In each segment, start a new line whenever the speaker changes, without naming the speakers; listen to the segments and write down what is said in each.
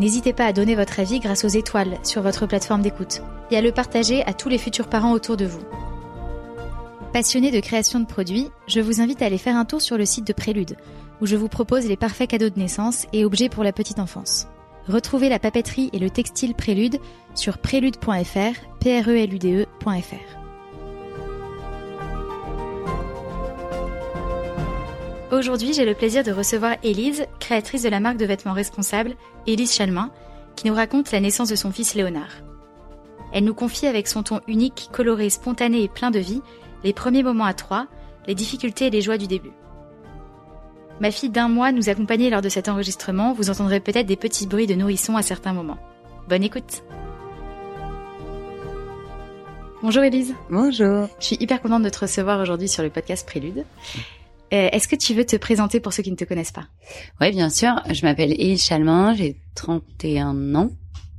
N'hésitez pas à donner votre avis grâce aux étoiles sur votre plateforme d'écoute et à le partager à tous les futurs parents autour de vous. Passionné de création de produits, je vous invite à aller faire un tour sur le site de Prélude, où je vous propose les parfaits cadeaux de naissance et objets pour la petite enfance. Retrouvez la papeterie et le textile Prélude sur prélude.fr, p Aujourd'hui, j'ai le plaisir de recevoir Élise, créatrice de la marque de vêtements responsable, Élise Chalmin, qui nous raconte la naissance de son fils Léonard. Elle nous confie avec son ton unique, coloré, spontané et plein de vie, les premiers moments à trois, les difficultés et les joies du début. Ma fille d'un mois nous accompagnait lors de cet enregistrement, vous entendrez peut-être des petits bruits de nourrissons à certains moments. Bonne écoute Bonjour Élise.
Bonjour.
Je suis hyper contente de te recevoir aujourd'hui sur le podcast Prélude. Euh, est-ce que tu veux te présenter pour ceux qui ne te connaissent pas?
Oui, bien sûr. Je m'appelle Élise Chalmin, j'ai 31 ans,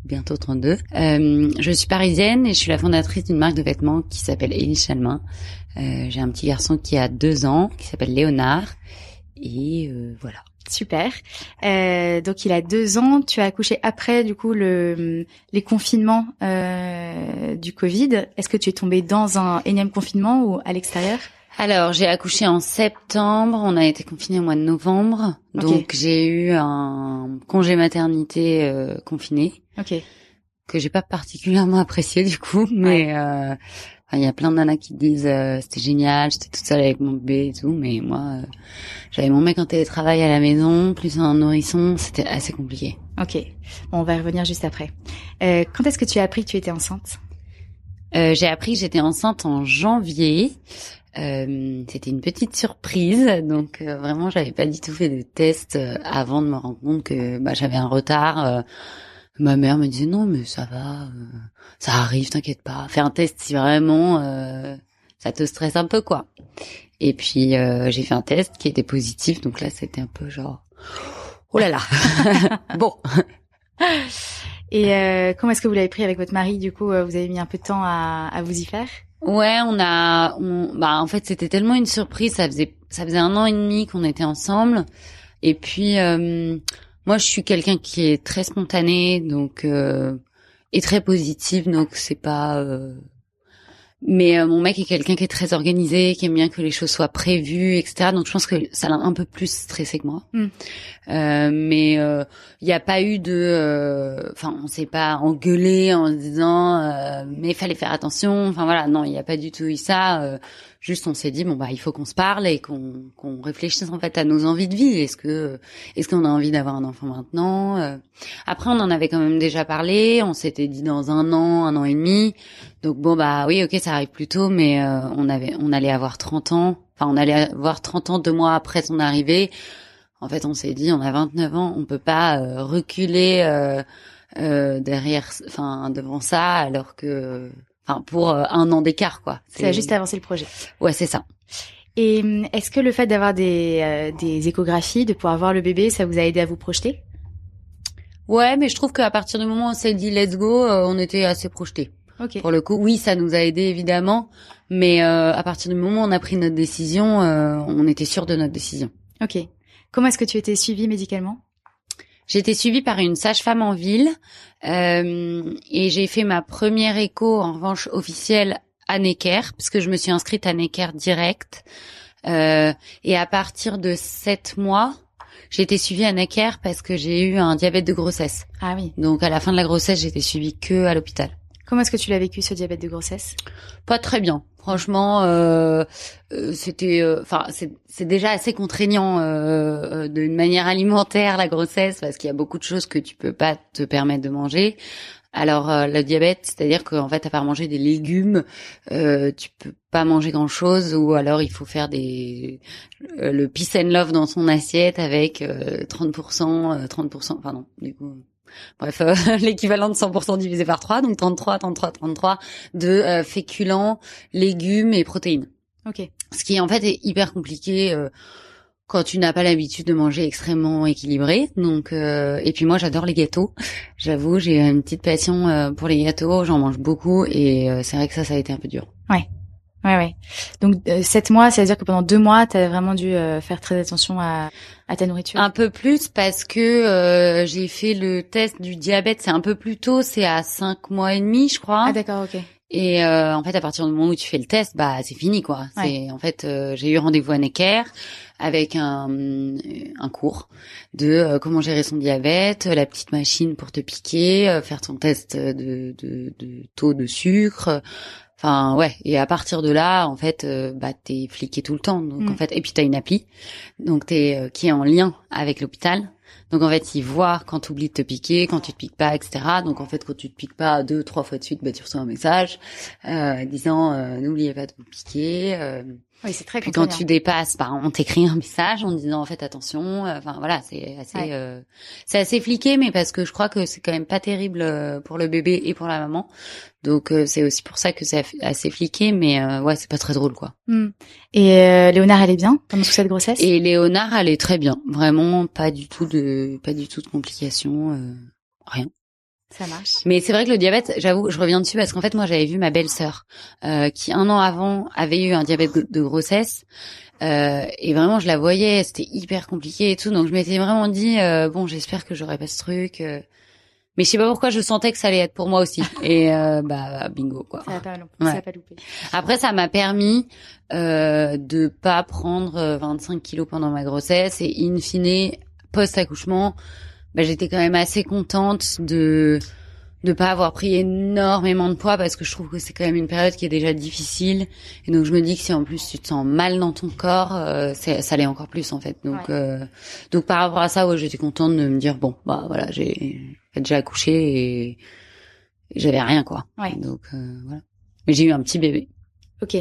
bientôt 32. Euh, je suis parisienne et je suis la fondatrice d'une marque de vêtements qui s'appelle Élise Chalmin. Euh, j'ai un petit garçon qui a deux ans, qui s'appelle Léonard. Et euh, voilà.
Super. Euh, donc il a deux ans. Tu as accouché après du coup le les confinements euh, du Covid. Est-ce que tu es tombée dans un énième confinement ou à l'extérieur?
Alors, j'ai accouché en septembre, on a été confiné au mois de novembre, donc j'ai eu un congé maternité euh, confiné.
Ok.
Que j'ai pas particulièrement apprécié du coup, mais euh, il y a plein de nanas qui disent euh, c'était génial, j'étais toute seule avec mon bébé et tout, mais moi euh, j'avais mon mec en télétravail à la maison, plus un nourrisson, c'était assez compliqué.
Ok, bon, on va y revenir juste après. Euh, quand est-ce que tu as appris que tu étais enceinte?
J'ai appris que j'étais enceinte en janvier. Euh, c'était une petite surprise, donc euh, vraiment j'avais pas du tout fait de test euh, avant de me rendre compte que bah, j'avais un retard. ma mère me disait non mais ça va, ça arrive, t'inquiète pas. Fais un test si vraiment ça te stresse un peu quoi. Et puis j'ai fait un test qui était positif, donc là c'était un peu genre oh là là. bon.
Et comment est-ce que vous l'avez pris avec votre mari? Du coup, vous avez mis un peu de temps à, à vous y faire?
Ouais, on a, bah en fait c'était tellement une surprise. Ça faisait, ça faisait un an et demi qu'on était ensemble. Et puis euh, moi, je suis quelqu'un qui est très spontané, donc euh, et très positif, donc c'est pas. Euh, mais euh, mon mec est quelqu'un qui est très organisé, qui aime bien que les choses soient prévues, etc. Donc je pense que ça l'a un peu plus stressé que moi. Mm. Euh, mais il euh, n'y a pas eu de, euh, enfin on s'est pas engueulé en se disant mais il fallait faire attention. Enfin voilà, non, il n'y a pas du tout eu ça. Juste, on s'est dit bon bah il faut qu'on se parle et qu'on qu'on réfléchisse en fait à nos envies de vie. Est-ce que est-ce qu'on a envie d'avoir un enfant maintenant euh, Après, on en avait quand même déjà parlé. On s'était dit dans un an, un an et demi. Donc bon bah oui, ok, ça arrive plus tôt, mais euh, on avait on allait avoir 30 ans. Enfin, on allait avoir 30 ans deux mois après son arrivée. En fait, on s'est dit on a 29 ans, on peut pas euh, reculer derrière, enfin devant ça, alors que enfin pour euh, un an d'écart quoi.
C'est juste avancer le projet.
Ouais, c'est ça.
Et hum, est-ce que le fait d'avoir des, euh, des échographies, de pouvoir voir le bébé, ça vous a aidé à vous projeter?
Ouais, mais je trouve qu'à partir du moment où on s'est dit let's go, euh, on était assez projeté.
Okay.
Pour le coup, oui, ça nous a aidé évidemment, mais à partir du moment où on a pris notre décision, on était sûr de notre décision.
Ok. Comment est-ce que tu étais suivie médicalement?
J'ai été suivie par une sage-femme en ville euh, et j'ai fait ma première écho en revanche officielle à Necker puisque je me suis inscrite à Necker direct. Euh, et à partir de sept mois, j'ai été suivie à Necker parce que j'ai eu un diabète de grossesse.
Ah oui.
Donc à la fin de la grossesse, j'ai été suivie que à l'hôpital.
Comment est-ce que tu l'as vécu ce diabète de grossesse?
Pas très bien. Franchement, euh, euh c'était, euh, enfin, c'est déjà assez contraignant euh, d'une manière alimentaire la grossesse parce qu'il y a beaucoup de choses que tu peux pas te permettre de manger. Alors le diabète, c'est-à-dire qu'en fait, à part manger des légumes, euh, tu peux pas manger grand-chose, ou alors il faut faire des le peace and love dans son assiette avec 30%, 30%, pardon, du coup bref, euh, l'équivalent de 100% divisé par 3, donc 33, 33, 33 de euh, féculents, légumes et protéines.
Ok.
Ce qui en fait est hyper compliqué euh, quand tu n'as pas l'habitude de manger extrêmement équilibré. Donc et puis moi j'adore les gâteaux. J'avoue, j'ai une petite passion pour les gâteaux, j'en mange beaucoup et c'est vrai que ça ça a été un peu dur.
Ouais. Ouais, ouais. Donc euh, sept mois, ça veut dire que pendant deux mois, tu as vraiment dû euh, faire très attention à, à, ta nourriture.
Un peu plus parce que euh, j'ai fait le test du diabète. C'est un peu plus tôt, c'est à cinq mois et demi, je crois.
Ah d'accord, ok.
Et en fait, à partir du moment où tu fais le test, bah c'est fini quoi. C'est en fait, j'ai eu rendez-vous à Necker avec un, un cours de comment gérer son diabète, la petite machine pour te piquer, faire ton test de, de, de taux de sucre, Enfin ouais, et à partir de là, en fait, euh, bah t'es fliqué tout le temps. Donc en mm. fait, et puis t'as une appli, donc t'es euh, qui est en lien avec l'hôpital. Donc en fait, ils voient quand tu oublies de te piquer, quand tu te piques pas, etc. Donc en fait, quand tu te piques pas deux, trois fois de suite, bah tu reçois un message euh, disant euh, n'oubliez pas de vous piquer.
Oui, c'est très.
Puis quand tu dépasses, bah on t'écrit un message en disant en fait attention. Enfin voilà, c'est assez, c'est assez fliqué, mais parce que je crois que c'est quand même pas terrible pour le bébé et pour la maman. Donc euh, c'est aussi pour ça que c'est assez fliqué, mais euh, ouais, c'est pas très drôle quoi.
Hmm. Et euh, Léonard, elle est bien pendant toute cette grossesse?
Et Léonard, elle est très bien, vraiment pas du tout de pas du tout de complications, rien.
Ça marche.
Mais c'est vrai que le diabète, j'avoue, je reviens dessus parce qu'en fait moi j'avais vu ma belle-sœur qui un an avant avait eu un diabète de grossesse. et vraiment, je la voyais, c'était hyper compliqué et tout. Donc, je m'étais vraiment dit, bon, j'espère que j'aurai pas ce truc. Mais je sais pas pourquoi je sentais que ça allait être pour moi aussi. Et euh, bah bingo quoi.
Ça pas, ça pas loupé.
Après ça m'a permis euh, de pas prendre 25 euh, kilos pendant ma grossesse et in fine post accouchement, bah, j'étais quand même assez contente de de pas avoir pris énormément de poids parce que je trouve que c'est quand même une période qui est déjà difficile. Et donc je me dis que si en plus tu te sens mal dans ton corps euh, ça l'est encore plus en fait. Donc euh, donc par rapport à ça ouais j'étais contente de me dire bon bah voilà j'ai déjà accouché et j'avais rien quoi. Donc euh, voilà. Mais j'ai eu un petit bébé.
Ok.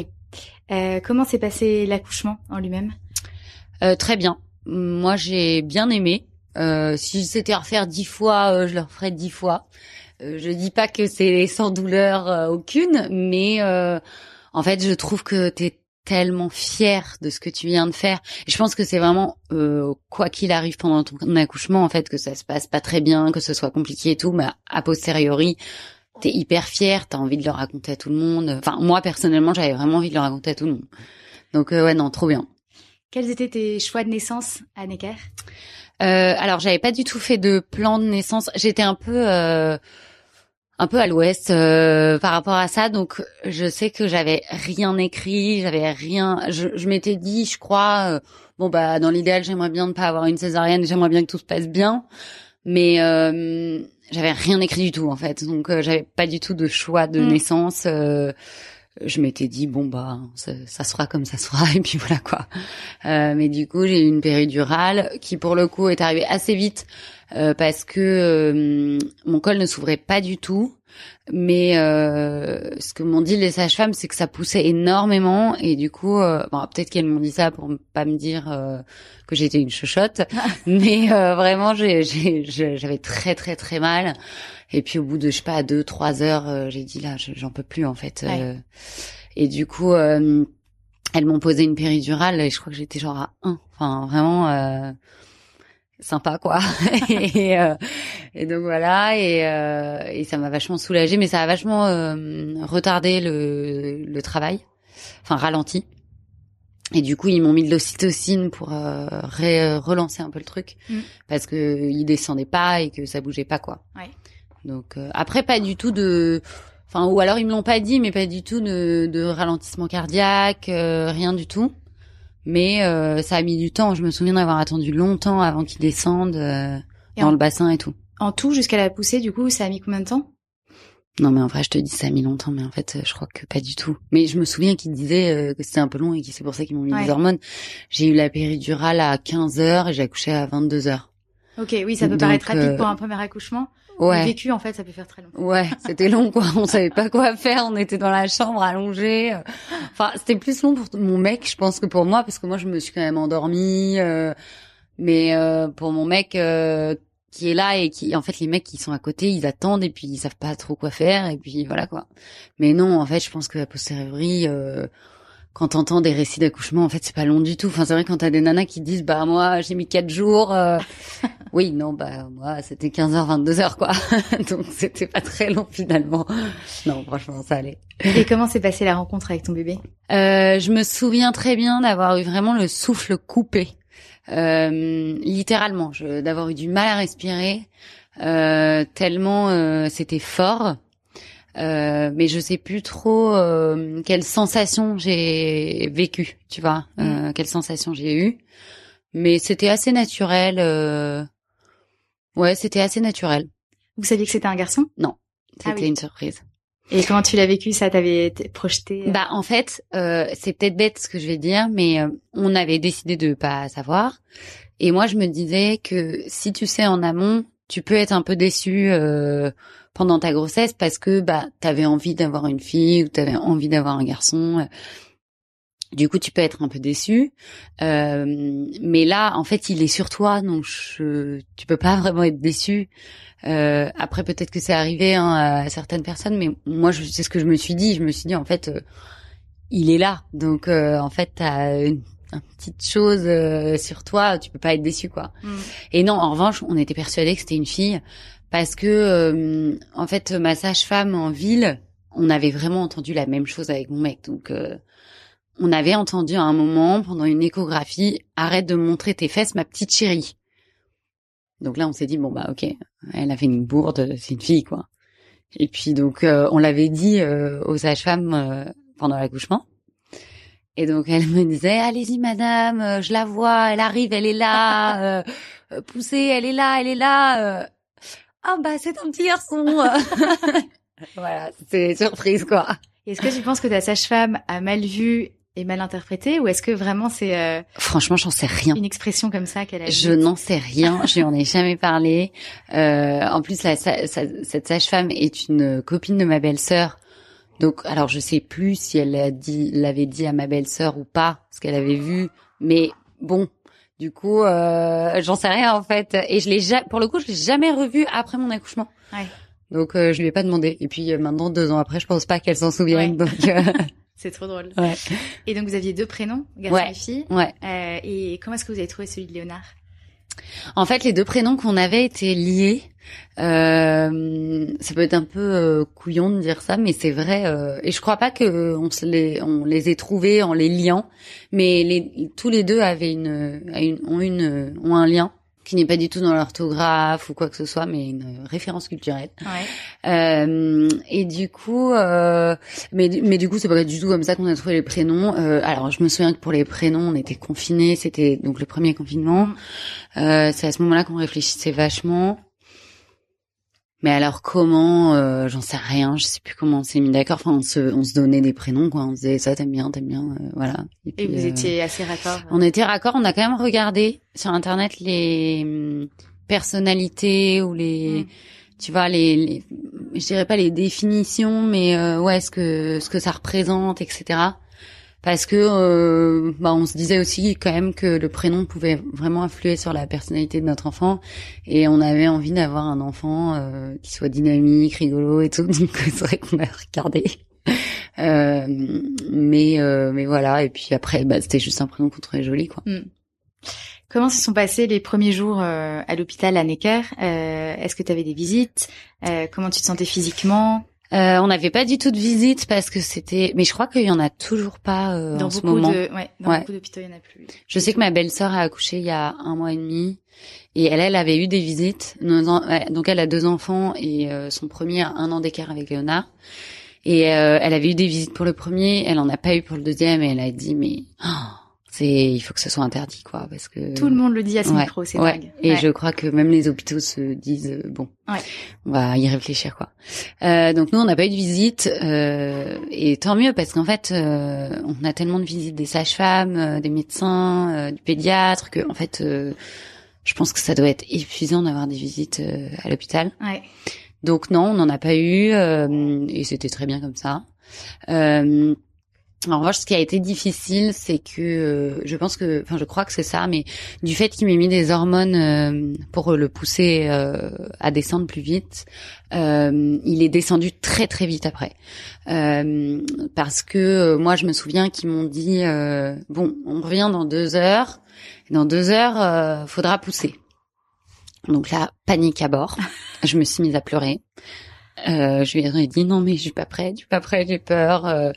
Euh, comment s'est passé l'accouchement en lui-même?
Euh, très bien. Moi j'ai bien aimé si c'était à refaire dix fois je le referais dix fois euh, je dis pas que c'est sans douleur euh, aucune, mais euh, en fait, je trouve que tu es tellement fier de ce que tu viens de faire. Je pense que c'est vraiment quoi qu'il arrive pendant ton accouchement, en fait, que ça se passe pas très bien, que ce soit compliqué et tout, mais a posteriori, t'es hyper fier, t'as envie de le raconter à tout le monde. Enfin, moi personnellement, j'avais vraiment envie de le raconter à tout le monde. Donc ouais, non, trop bien.
Quels étaient tes choix de naissance à Necker?
Euh, Alors, j'avais pas du tout fait de plan de naissance. J'étais un peu un peu à l'ouest euh, par rapport à ça. Donc je sais que j'avais rien écrit, j'avais rien. Je, je m'étais dit, je crois, euh, bon bah dans l'idéal j'aimerais bien ne pas avoir une césarienne, j'aimerais bien que tout se passe bien, mais euh, j'avais rien écrit du tout en fait. Donc j'avais pas du tout de choix de mm. naissance. Je m'étais dit bon bah ça, ça, comme ça se fera et puis voilà quoi. mais du coup j'ai eu une péridurale qui pour le coup est arrivée assez vite euh, parce que euh, mon col ne s'ouvrait pas du tout. Mais euh, ce que m'ont dit les sages-femmes, c'est que ça poussait énormément et du coup, bon, peut-être qu'elles m'ont dit ça pour pas me dire que j'étais une chochotte, mais vraiment, j'avais très très très mal. Et puis au bout de je sais pas deux trois heures, j'ai dit là, j'en peux plus en fait. et du coup, elles m'ont posé une péridurale et je crois que j'étais genre à 1. Enfin vraiment sympa quoi et, euh, et, donc voilà et, euh, et ça m'a vachement soulagée mais ça a vachement euh, retardé le, le travail enfin ralenti et du coup ils m'ont mis de l'ocytocine pour euh, relancer un peu le truc mm. parce que il descendait pas et que ça bougeait pas quoi
ouais.
donc après pas du tout de enfin ou alors ils me l'ont pas dit mais pas du tout de, de ralentissement cardiaque rien du tout mais euh, ça a mis du temps. Je me souviens d'avoir attendu longtemps avant qu'ils descendent euh, dans le bassin et tout.
En tout, jusqu'à la poussée, du coup, ça a mis combien de temps?
Non, mais en vrai, je te dis ça a mis longtemps, mais en fait, je crois que pas du tout. Mais je me souviens qu'ils disaient euh, que c'était un peu long et que c'est pour ça qu'ils m'ont mis
Ouais.
des hormones. J'ai eu la péridurale à 15 heures et j'ai accouché à 22 heures.
Ok, oui, ça peut
Donc,
paraître rapide
euh,
pour un premier accouchement.
Ouais.
vécu, en fait, ça peut faire très long.
Ouais, c'était long quoi. On savait pas quoi faire. On était dans la chambre allongée. Enfin, c'était plus long pour mon mec, je pense, que pour moi, parce que moi, je me suis quand même endormie. euh, mais euh, pour mon mec euh, qui est là et qui, en fait, les mecs qui sont à côté, ils attendent et puis ils savent pas trop quoi faire et puis voilà quoi. Mais non, en fait, je pense que la posteriori, euh, quand t'entends des récits d'accouchement, en fait, c'est pas long du tout. Enfin, c'est vrai quand t'as des nanas qui disent, bah moi, j'ai mis quatre jours. euh, oui, non, bah moi, c'était 15h, 22h quoi. Donc c'était pas très long finalement. Non, franchement, ça allait.
Et comment s'est passée la rencontre avec ton bébé?
Euh, je me souviens très bien d'avoir eu vraiment le souffle coupé, littéralement, je- d'avoir eu du mal à respirer, euh, tellement euh, c'était fort. Euh, mais je sais plus trop euh, quelle sensation j'ai vécu, tu vois, euh, quelle sensation j'ai eu. Mais c'était assez naturel. euh, Ouais, c'était assez naturel.
Vous saviez que c'était un garçon?
C'était
Ah oui.
une surprise.
Et comment tu l'as vécu? Ça t'avait été projeté euh,
Bah en fait, euh, c'est peut-être bête ce que je vais dire, mais euh, on avait décidé de pas savoir. Et moi, je me disais que si tu sais en amont, tu peux être un peu déçu euh, pendant ta grossesse parce que bah t'avais envie d'avoir une fille ou t'avais envie d'avoir un garçon. Du coup, tu peux être un peu déçu. Euh, mais là, en fait, il est sur toi, donc je, tu peux pas vraiment être déçu. Euh, après, peut-être que c'est arrivé hein, à certaines personnes, mais moi, je- c'est ce que je me suis dit. Je me suis dit, en fait, euh, il est là. Donc, euh, en fait, t'as une, une petite chose euh, sur toi, tu peux pas être déçu, quoi.
hmm.
Et non, en revanche, on était persuadés que c'était une fille parce que, euh, en fait, ma sage-femme en ville, on avait vraiment entendu la même chose avec mon mec. Donc, euh, on avait entendu à un moment, pendant une échographie, arrête de montrer tes fesses, ma petite chérie. Donc là, on s'est dit, bon, bah, ok, elle a fait une bourde, c'est une fille, quoi. Et puis, donc, euh, on l'avait dit euh, aux sages-femmes euh, pendant l'accouchement. Et donc, elle me disait, allez-y, madame, euh, je la vois, elle arrive, elle est là, euh, euh, poussez, elle est là, elle est là. Ah, bah, c'est un petit garçon. voilà, c'est surprise, quoi.
Est-ce que tu penses que ta sage-femme a mal vu et mal interprété ou est-ce que vraiment c'est euh,
Franchement, j'en sais rien.
une expression comme ça qu'elle a
Je n'en sais rien, je lui en ai jamais parlé. Euh, en plus, la, sa- sa- cette sage-femme est une copine de ma belle-sœur. Donc, alors je sais plus si elle l'a dit, l'avait dit à ma belle-sœur ou pas, ce qu'elle avait vu. Mais bon, du coup, euh, j'en sais rien en fait. Et je l'ai ja- pour le coup, je l'ai jamais revu après mon accouchement.
Ouais.
Donc, euh, je lui ai pas demandé. Et puis euh, maintenant, deux ans après, je pense pas qu'elle s'en souvienne.
Ouais.
Donc, euh,
C'est trop drôle.
ouais.
Et donc vous aviez deux prénoms, garçon
Ouais.
et fille.
ouais.
Euh, et comment est-ce que vous avez trouvé celui de Léonard?
En fait, les deux prénoms qu'on avait étaient liés. Euh, ça peut être un peu euh, couillon de dire ça, mais c'est vrai. euh, et je crois pas que on se les on les ait trouvés en les liant, mais les, tous les deux avaient une, une ont une ont un lien qui n'est pas du tout dans l'orthographe ou quoi que ce soit, mais une référence culturelle.
Ouais.
Euh, et du coup, euh, mais mais du coup, c'est pas du tout comme ça qu'on a trouvé les prénoms. Euh, alors, je me souviens que pour les prénoms, on était confinés. C'était donc le premier confinement. Euh, c'est à ce moment-là qu'on réfléchissait vachement. Mais alors comment euh, J'en sais rien. Je sais plus comment on s'est mis d'accord. Enfin, on se on se donnait des prénoms quoi. On se disait ça t'aimes bien, t'aimes bien, euh, voilà.
Et
puis,
vous
euh,
étiez assez raccord.
on était raccord. On a quand même regardé sur internet les hum, personnalités ou les
Mm.
tu vois les, les je dirais pas les définitions mais euh, ouais ce que ce que ça représente etc parce que euh, bah on se disait aussi quand même que le prénom pouvait vraiment influer sur la personnalité de notre enfant. Et on avait envie d'avoir un enfant euh, qui soit dynamique rigolo et tout. Donc c'est vrai qu'on a regardé. Euh, mais euh, mais voilà. Et puis après bah c'était juste un prénom qu'on trouvait joli quoi.
Hmm. Comment se sont passés les premiers jours euh, à l'hôpital à Necker? Euh, Est-ce que tu avais des visites? Comment tu te sentais physiquement?
Euh, on n'avait pas du tout de visite parce que c'était, mais je crois qu'il y en a toujours pas euh,
Dans
en ce
beaucoup
moment.
de, ouais, dans
Ouais.
beaucoup d'hôpitaux, il y en a plus.
Je sais que ma belle-sœur a accouché il y a un mois et demi et elle, elle avait eu des visites. Donc elle a deux enfants et euh, son premier a un an d'écart avec Léonard. Et euh, elle avait eu des visites pour le premier, elle en a pas eu pour le deuxième et elle a dit mais oh, c'est il faut que ce soit interdit quoi parce que
tout le monde le dit à ce
Ouais,
micro, c'est
ouais.
dingue.
Et
Ouais.
je crois que même les hôpitaux se disent euh, bon,
Ouais.
on va y réfléchir quoi. Euh, donc nous on n'a pas eu de visite euh, et tant mieux parce qu'en fait euh, on a tellement de visites des sages-femmes, euh, des médecins, euh, du pédiatre que en fait euh, je pense que ça doit être épuisant d'avoir des visites euh, à l'hôpital.
Ouais.
Donc non, on n'en a pas eu euh, et c'était très bien comme ça. Euh, en revanche, ce qui a été difficile, c'est que euh, je pense que, enfin, je crois que c'est ça, mais du fait qu'il m'ait mis des hormones euh, pour le pousser euh, à descendre plus vite, euh, il est descendu très très vite après. Euh, parce que euh, moi, je me souviens qu'ils m'ont dit euh, bon, on revient dans deux heures. Dans deux heures, euh, faudra pousser. Donc là, panique à bord. je me suis mise à pleurer. Euh, je lui ai dit non mais je suis pas prête, je suis pas prête, j'ai peur, euh,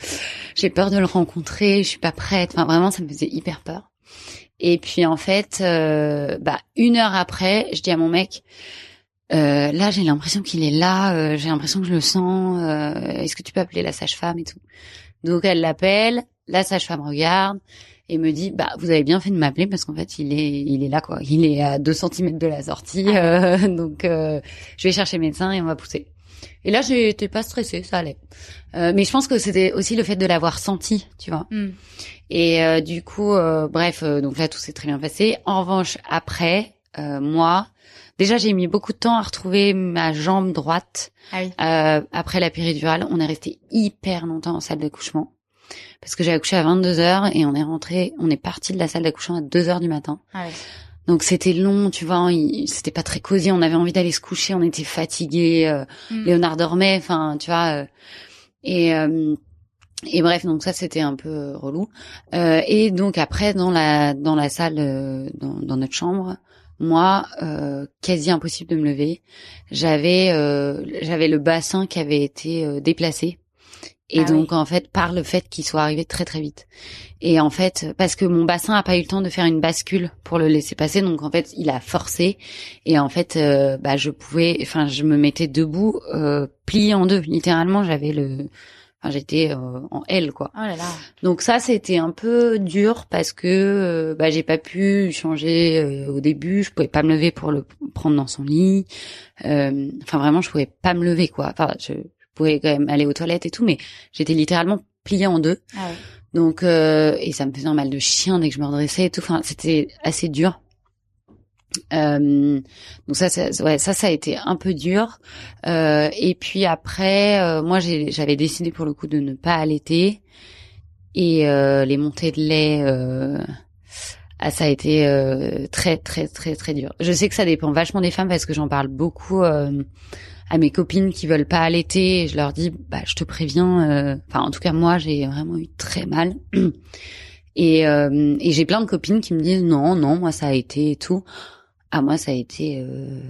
j'ai peur de le rencontrer, je suis pas prête. Enfin vraiment ça me faisait hyper peur. Et puis en fait, euh, bah une heure après, je dis à mon mec, euh, là j'ai l'impression qu'il est là, euh, j'ai l'impression que je le sens. euh, Est-ce que tu peux appeler la sage-femme et tout Donc elle l'appelle, la sage-femme regarde et me dit bah vous avez bien fait de m'appeler parce qu'en fait il est il est là quoi, il est à 2 cm de la sortie, euh, donc euh, je vais chercher le médecin et on va pousser. Et là, j'étais pas stressée, ça allait. Euh, mais je pense que c'était aussi le fait de l'avoir senti, tu vois.
Hmm.
Et euh, du coup, euh, bref, euh, donc là, tout s'est très bien passé. En revanche, après, euh, moi, déjà, j'ai mis beaucoup de temps à retrouver ma jambe droite.
Ah oui.
Euh, après la péridurale, on est resté hyper longtemps en salle d'accouchement. Parce que j'ai accouché à 22 heures et on est rentré, on est parti de la salle d'accouchement à 2 heures du matin.
Ah ouais.
Donc c'était long, tu vois, il- c'était pas très cosy, on avait envie d'aller se coucher, on était fatigués, euh,
Hmm.
Léonard dormait, enfin, tu vois. euh, et euh, et bref, donc ça c'était un peu euh, relou. Euh, et donc après dans la dans la salle, euh, dans, dans notre chambre, moi, euh, quasi impossible de me lever. J'avais euh, j'avais le bassin qui avait été euh, déplacé. Et
Ah
donc en fait par le fait qu'il soit arrivé très très vite. Et en fait parce que mon bassin a pas eu le temps de faire une bascule pour le laisser passer, donc en fait il a forcé. Et en fait euh, bah je pouvais, enfin je me mettais debout, euh, plié en deux, littéralement j'avais le, enfin j'étais euh, en L quoi.
Oh là là.
Donc ça c'était un peu dur parce que euh, bah j'ai pas pu changer euh, au début, je pouvais pas me lever pour le prendre dans son lit. Euh, Enfin vraiment je pouvais pas me lever quoi. Enfin je pouvais quand même aller aux toilettes et tout, mais j'étais littéralement pliée en deux.
Ah ouais.
Donc euh, et ça me faisait un mal de chien dès que je me redressais et tout. Enfin c'était assez dur. Euh, donc ça, ça, ouais, ça, ça a été un peu dur. Euh, et puis après, euh, moi, j'avais décidé pour le coup de ne pas allaiter. Et euh, les montées de lait, euh, ah, ça a été euh, très, très, très, très dur. Je sais que ça dépend vachement des femmes parce que j'en parle beaucoup euh, à mes copines qui veulent pas allaiter. Et je leur dis, bah, je te préviens. euh, Enfin, en tout cas, moi, j'ai vraiment eu très mal. Et, euh, et j'ai plein de copines qui me disent non, non, moi ça a été et tout. Ah moi ça a été euh,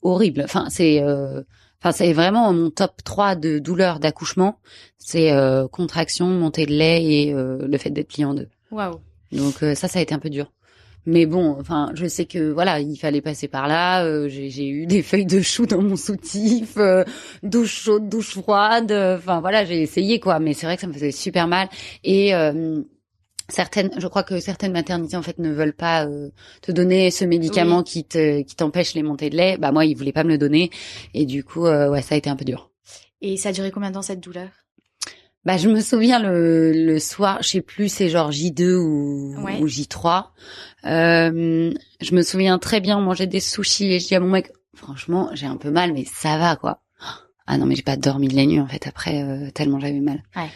horrible. Enfin c'est, euh, enfin c'est vraiment mon top 3 de douleurs d'accouchement. C'est euh, contraction, montée de lait et euh, le fait d'être plié en deux.
Waouh.
Donc euh, ça ça a été un peu dur. Mais bon, enfin, je sais que voilà, il fallait passer par là. euh, j'ai eu des feuilles de chou dans mon soutif, euh, douche chaude, douche froide. euh, Enfin voilà, j'ai essayé quoi. Mais c'est vrai que ça me faisait super mal. Et euh, certaines, je crois que certaines maternités en fait ne veulent pas euh, te donner ce médicament qui te qui t'empêche les montées de lait. Bah moi, ils voulaient pas me le donner. Et du coup, euh, ouais, ça a été un peu dur.
Et ça a duré combien de temps cette douleur?
Bah, je me souviens le, le soir, je sais plus, c'est genre J2 ou,
Ouais.
ou J3. Euh, je me souviens très bien, on mangeait des sushis et je dis à mon mec, franchement, j'ai un peu mal, mais ça va, quoi. Ah non, mais j'ai pas dormi de la nuit, en fait, après, euh, tellement j'avais mal.
Ouais.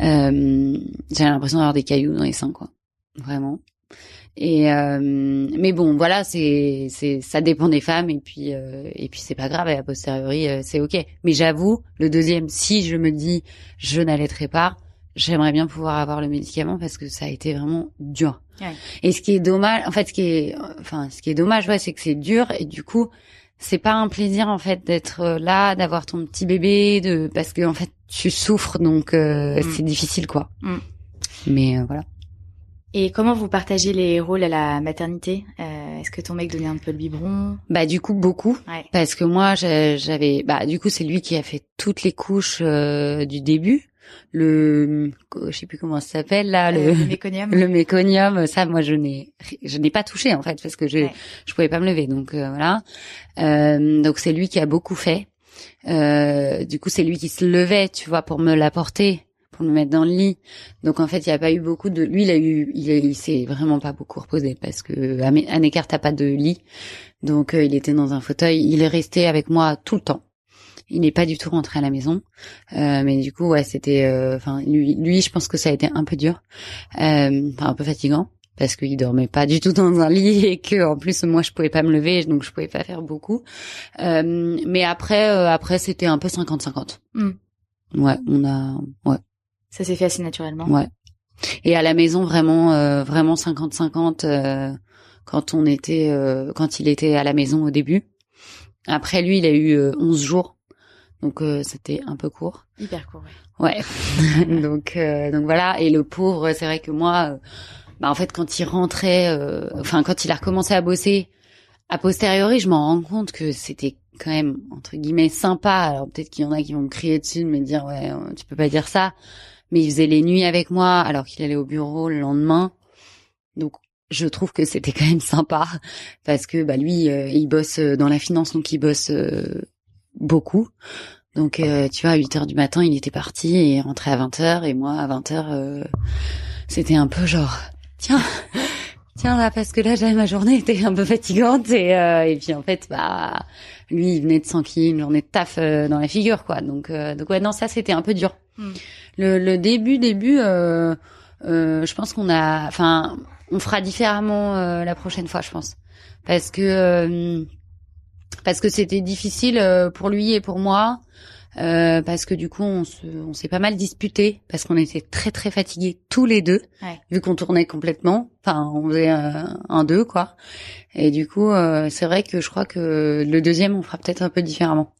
Euh, j'avais l'impression d'avoir des cailloux dans les seins, quoi. Vraiment. Et euh, mais bon, voilà, c'est c'est ça dépend des femmes et puis euh, et puis c'est pas grave et a posteriori euh, c'est ok. Mais j'avoue, le deuxième, si je me dis je n'allaiterai pas, j'aimerais bien pouvoir avoir le médicament parce que ça a été vraiment dur.
Ouais.
Et ce qui est dommage, en fait, ce qui est enfin ce qui est dommage, ouais, c'est que c'est dur et du coup c'est pas un plaisir en fait d'être euh, là, d'avoir ton petit bébé, de parce que en fait tu souffres donc euh,
Mm.
c'est difficile quoi.
Mm.
Mais euh, voilà.
Et comment vous partagez les rôles à la maternité? Euh, Est-ce que ton mec donnait un peu le biberon?
Bah du coup beaucoup
Ouais.
parce que moi j'avais bah du coup c'est lui qui a fait toutes les couches euh, du début le, je sais plus comment ça s'appelle là, le,
Euh, le méconium.
le méconium. Ça, moi, je n'ai, je n'ai pas touché en fait parce que je,
Ouais.
je pouvais pas me lever. Donc euh, voilà. Euh, donc c'est lui qui a beaucoup fait. Euh, du coup, c'est lui qui se levait, tu vois, pour me l'apporter, pour me mettre dans le lit. Donc en fait, il n'y a pas eu beaucoup de. Lui, il a eu, il, a- il s'est vraiment pas beaucoup reposé parce que à Neckar, t'as pas de lit, donc euh, il était dans un fauteuil. Il est resté avec moi tout le temps. Il n'est pas du tout rentré à la maison, Euh, mais du coup, ouais, c'était. euh, Enfin, lui, lui, je pense que ça a été un peu dur, euh, enfin un peu fatigant parce qu'il dormait pas du tout dans un lit et que en plus moi je pouvais pas me lever donc je pouvais pas faire beaucoup Euh, mais après euh, après c'était un peu 50-50
Hmm.
ouais on a ouais
Ça s'est fait assez naturellement.
ouais et à la maison vraiment euh, vraiment 50-50 euh, quand on était euh, quand il était à la maison au début après lui il a eu euh, 11 jours donc euh, c'était un peu court
Hyper court. ouais.
Ouais. donc euh, donc voilà et le pauvre, c'est vrai que moi euh, bah en fait quand il rentrait euh, enfin quand il a recommencé à bosser a posteriori, je m'en rends compte que c'était quand même entre guillemets sympa. Alors peut-être qu'il y en a qui vont me crier dessus, de me dire ouais, euh, tu peux pas dire ça, mais il faisait les nuits avec moi alors qu'il allait au bureau le lendemain. Donc je trouve que c'était quand même sympa parce que bah lui euh, il bosse euh, dans la finance donc il bosse euh, beaucoup. Donc tu vois à 8 heures du matin, il était parti et rentré à 20 heures et moi à 20 heures c'était un peu genre tiens tiens là parce que là j'avais ma journée était un peu fatigante et et puis en fait bah lui il venait de s'enquiller une journée de taf dans la figure quoi. Donc donc ouais non ça c'était un peu dur. Le le début début euh, euh, je pense qu'on a enfin on fera différemment euh, la prochaine fois je pense. Parce que euh, parce que c'était difficile euh, pour lui et pour moi euh, parce que du coup on se on s'est pas mal disputé parce qu'on était très très fatigués tous les deux
Ouais.
vu qu'on tournait complètement. Enfin on faisait euh, un deux quoi. Et du coup euh, c'est vrai que je crois que le deuxième on fera peut-être un peu différemment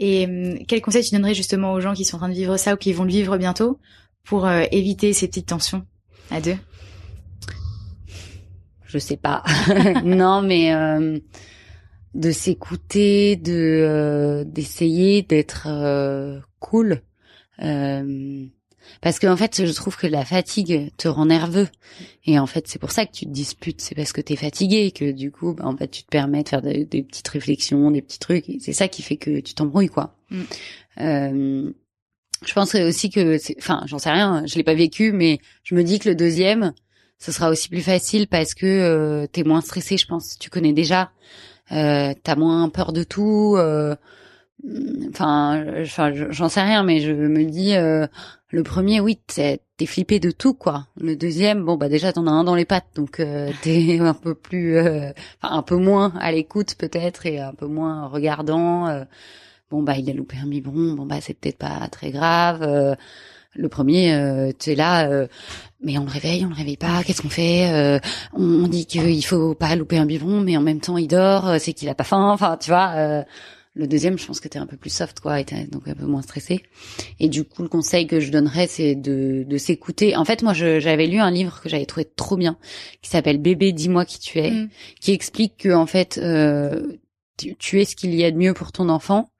Et hum, quel conseil tu donnerais justement aux gens qui sont en train de vivre ça ou qui vont le vivre bientôt pour euh, éviter ces petites tensions à deux?
Je sais pas. Non mais euh, de s'écouter de euh, d'essayer d'être euh, cool euh, parce que en fait je trouve que la fatigue te rend nerveux. Et en fait c'est pour ça que tu te disputes. C'est parce que t'es fatigué et que du coup bah, en fait tu te permets de faire des, des petites réflexions des petits trucs. C'est ça qui fait que tu t'embrouilles quoi.
Mm.
Euh, je pense aussi que enfin j'en sais rien je l'ai pas vécu mais je me dis que le deuxième ce sera aussi plus facile parce que euh, t'es moins stressé je pense. Tu connais déjà. Euh, t'as moins peur de tout euh, enfin enfin je- j'en sais rien mais je me dis euh, le premier oui t'es t'es flippé de tout quoi. Le deuxième bon bah déjà t'en as un dans les pattes donc euh, t'es un peu plus euh, un peu moins à l'écoute peut-être et un peu moins regardant euh, bon bah il a loupé un biberon bon bah c'est peut-être pas très grave le premier euh, tu es là mais on le réveille on le réveille pas qu'est-ce qu'on fait on, on dit qu'il faut pas louper un biberon mais en même temps il dort c'est qu'il a pas faim enfin tu vois le deuxième je pense que t'es un peu plus soft quoi et t'es donc un peu moins stressé. Et du coup le conseil que je donnerais c'est de, de s'écouter. En fait moi j'avais lu un livre que j'avais trouvé trop bien qui s'appelle bébé dis-moi qui tu es
Mm.
qui explique que en fait euh, tu, tu es ce qu'il y a de mieux pour ton enfant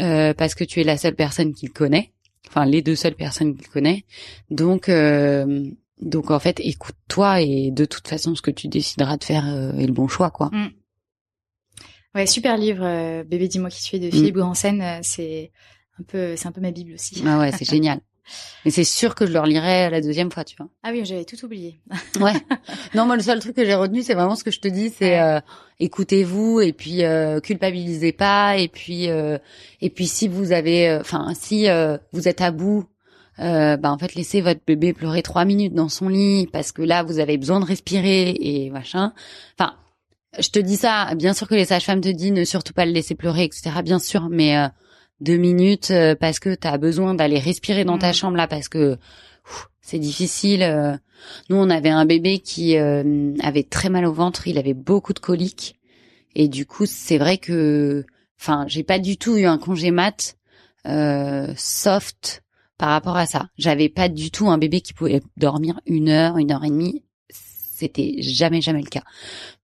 euh, parce que tu es la seule personne qu'il connaît. Enfin les deux seules personnes qu'il connaît. Donc euh, donc en fait écoute-toi et de toute façon ce que tu décideras de faire euh, est le bon choix quoi
Ouais, super livre, euh, Bébé dis-moi qui tu es de
Mm.
Philippe Gransen. euh, c'est un peu, c'est un peu ma bible aussi.
ah ouais c'est génial mais c'est sûr que je le relirai la deuxième fois tu vois
Ah oui, j'avais tout oublié.
Ouais. Non, moi le seul truc que j'ai retenu, c'est vraiment ce que je te dis, c'est euh, écoutez-vous et puis euh, culpabilisez pas et puis euh, et puis si vous avez, euh, enfin si euh, vous êtes à bout, euh, bah en fait laissez votre bébé pleurer trois minutes dans son lit parce que là vous avez besoin de respirer et machin. Enfin, je te dis ça, bien sûr que les sages-femmes te disent ne surtout pas le laisser pleurer, etc. Bien sûr, mais euh, deux minutes euh, parce que t'as besoin d'aller respirer dans ta
Mhm.
chambre là parce que c'est difficile. euh. Nous, on avait un bébé qui euh, avait très mal au ventre, il avait beaucoup de coliques et du coup, c'est vrai que, enfin, j'ai pas du tout eu un congé mat euh, soft par rapport à ça. J'avais pas du tout un bébé qui pouvait dormir une heure, une heure et demie. C'était jamais, jamais le cas.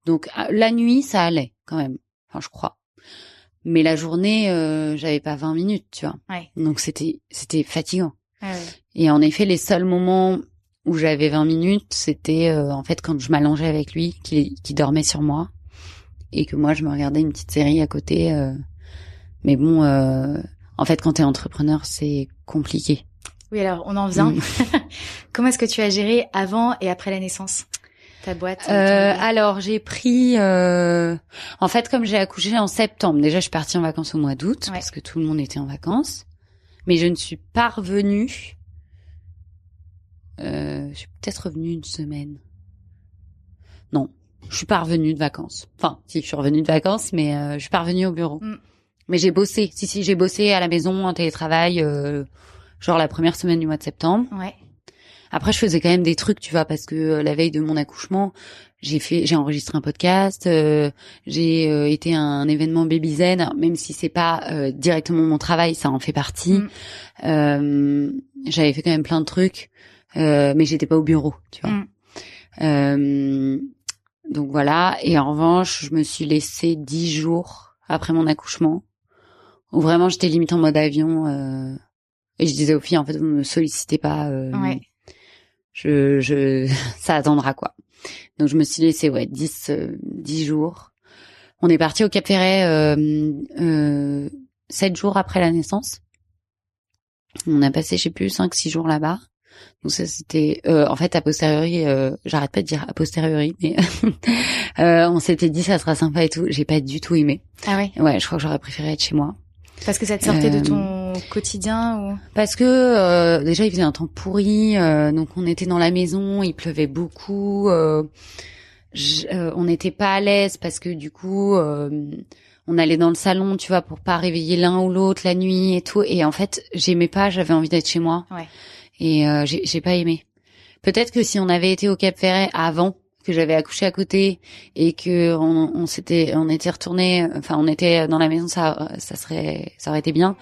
Donc à- la nuit, ça allait quand même. Enfin, je crois. Mais la journée, euh, j'avais pas 20 minutes, tu vois.
Ouais.
Donc c'était c'était fatigant. Et en effet, les seuls moments où j'avais 20 minutes, c'était euh, en fait quand je m'allongeais avec lui, qui, qui dormait sur moi, et que moi je me regardais une petite série à côté. Euh. mais bon, euh, en fait, quand t'es entrepreneur, c'est compliqué.
Oui, alors on en vient. Mm. Comment est-ce que tu as géré avant et après la naissance? Ta boîte
euh, Alors j'ai pris, euh... en fait, comme j'ai accouché en septembre, déjà je suis partie en vacances au mois d'août parce que tout le monde était en vacances, mais je ne suis pas revenue. Euh, je suis peut-être revenue une semaine. Non, je suis pas revenue de vacances. Enfin, si je suis revenue de vacances, mais euh, je suis pas revenue au bureau. Mm. Mais j'ai bossé. Si si, j'ai bossé à la maison en télétravail. Euh, genre la première semaine du mois de septembre.
Ouais.
Après, je faisais quand même des trucs, tu vois, parce que euh, la veille de mon accouchement, j'ai fait, j'ai enregistré un podcast, euh, j'ai euh, été à un événement Baby Zen, même si c'est pas directement mon travail, ça en fait partie. Mm. j'avais fait quand même plein de trucs, mais j'étais pas au bureau, tu vois. Mm. donc voilà. Et en revanche, je me suis laissée dix jours après mon accouchement, où vraiment j'étais limite en mode avion. Et je disais aux filles, en fait, vous me sollicitez pas. Euh, Je, je, ça attendra quoi. Donc je me suis laissé ouais 10, euh, 10 jours. On est parti au Cap Ferret euh, euh, 7 jours après la naissance. On a passé, je sais plus, 5, 6 jours là-bas. Donc ça c'était, euh, en fait, a posteriori, euh, j'arrête pas de dire a posteriori, mais euh, on s'était dit ça sera sympa et tout. J'ai pas du tout aimé.
Ah ouais.
Ouais, je crois que j'aurais préféré être chez moi.
Parce que ça te sortait de ton quotidien ou
Parce que euh, déjà il faisait un temps pourri, euh, donc on était dans la maison, il pleuvait beaucoup, euh, on n'était pas à l'aise parce que du coup on allait dans le salon, tu vois, pour pas réveiller l'un ou l'autre la nuit et tout. Et en fait j'aimais pas, j'avais envie d'être chez moi.
Ouais.
Et j'ai pas aimé. Peut-être que si on avait été au Cap Ferret avant, que j'avais accouché à côté et que on, on s'était on était retourné enfin on était dans la maison ça ça serait ça aurait été bien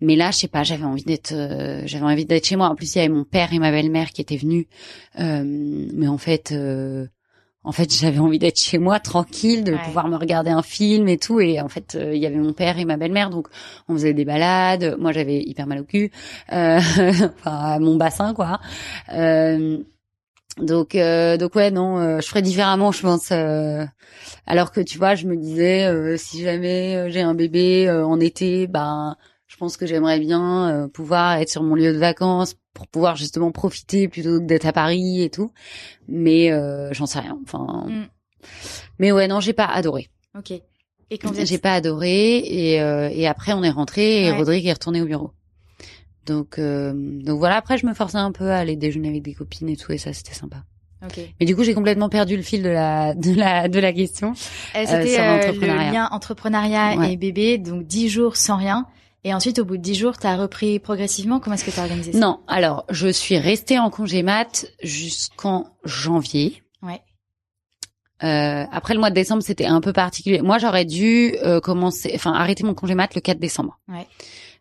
mais là je sais pas j'avais envie d'être euh, j'avais envie d'être chez moi. En plus il y avait mon père et ma belle-mère qui étaient venus. Euh, mais en fait euh, en fait j'avais envie d'être chez moi tranquille de pouvoir me regarder un film et tout. Et en fait il y avait mon père et ma belle-mère. Donc on faisait des balades. Moi j'avais hyper mal au cul. Enfin mon bassin quoi. Donc, euh, donc ouais, non, euh, je ferais différemment, je pense. Euh, alors que tu vois, je me disais, si jamais j'ai un bébé en été, ben, pense que j'aimerais bien pouvoir être sur mon lieu de vacances pour pouvoir justement profiter plutôt que d'être à Paris et tout. Mais j'en sais rien. Enfin, mm. mais ouais, non, j'ai pas adoré.
Ok. Et quand
j'ai pas adoré et, et après on est rentré et Rodrigue est retourné au bureau. Donc, euh, donc voilà. Après, je me forçais un peu à aller déjeuner avec des copines et tout, et ça, c'était sympa.
Okay.
Mais du coup, j'ai complètement perdu le fil de la de la de la question.
Euh, c'était euh, le lien entrepreneuriat et bébé, donc dix jours sans rien. Et ensuite, au bout de dix jours, tu as repris progressivement? Comment est-ce que tu as organisé ça?
Non, alors je suis restée en congé mat jusqu'en janvier.
Ouais.
Euh, après le mois de décembre, c'était un peu particulier. Moi, j'aurais dû euh, commencer, enfin arrêter mon congé mat le 4 décembre.
Ouais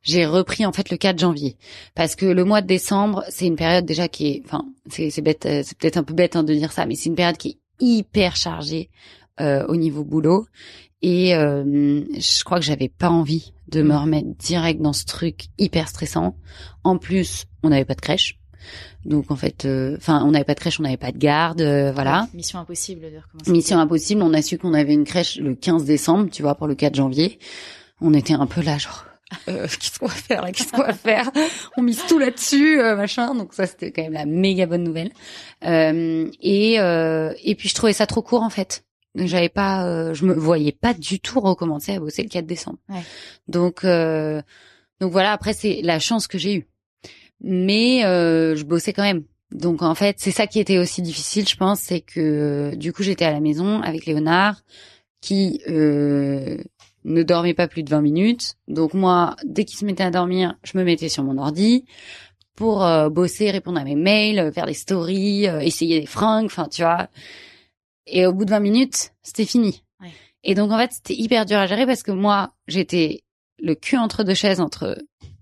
j'ai repris en fait le 4 janvier parce que le mois de décembre c'est une période déjà qui est enfin c'est c'est bête euh, c'est peut-être un peu bête hein, de dire ça mais c'est une période qui est hyper chargée euh, au niveau boulot et euh, je crois que j'avais pas envie de me mm. remettre direct dans ce truc hyper stressant en plus on n'avait pas de crèche donc en fait, euh, enfin, on n'avait pas de crèche, on n'avait pas de garde, voilà.
mission impossible de
recommencer. Mission impossible. On a su qu'on avait une crèche le 15 décembre, tu vois, pour le 4 janvier. On était un peu là, genre, euh, qu'est-ce qu'on va faire là Qu'est-ce qu'on va faire? On mise tout là-dessus, euh, machin. Donc ça, c'était quand même la méga bonne nouvelle. Euh, et euh, et puis je trouvais ça trop court en fait. J'avais pas, euh, je me voyais pas du tout recommencer à bosser le 4 décembre.
Ouais.
Donc donc voilà. Après, c'est la chance que j'ai eue. Mais je bossais quand même. Donc en fait, c'est ça qui était aussi difficile, je pense, c'est que du coup j'étais à la maison avec Léonard, qui euh, ne dormait pas plus de 20 minutes. Donc moi, dès qu'il se mettait à dormir, je me mettais sur mon ordi pour euh, bosser, répondre à mes mails, euh, faire des stories, euh, essayer des fringues, enfin tu vois. Et au bout de 20 minutes, c'était fini. Et donc en fait, c'était hyper dur à gérer parce que moi, j'étais le cul entre deux chaises, entre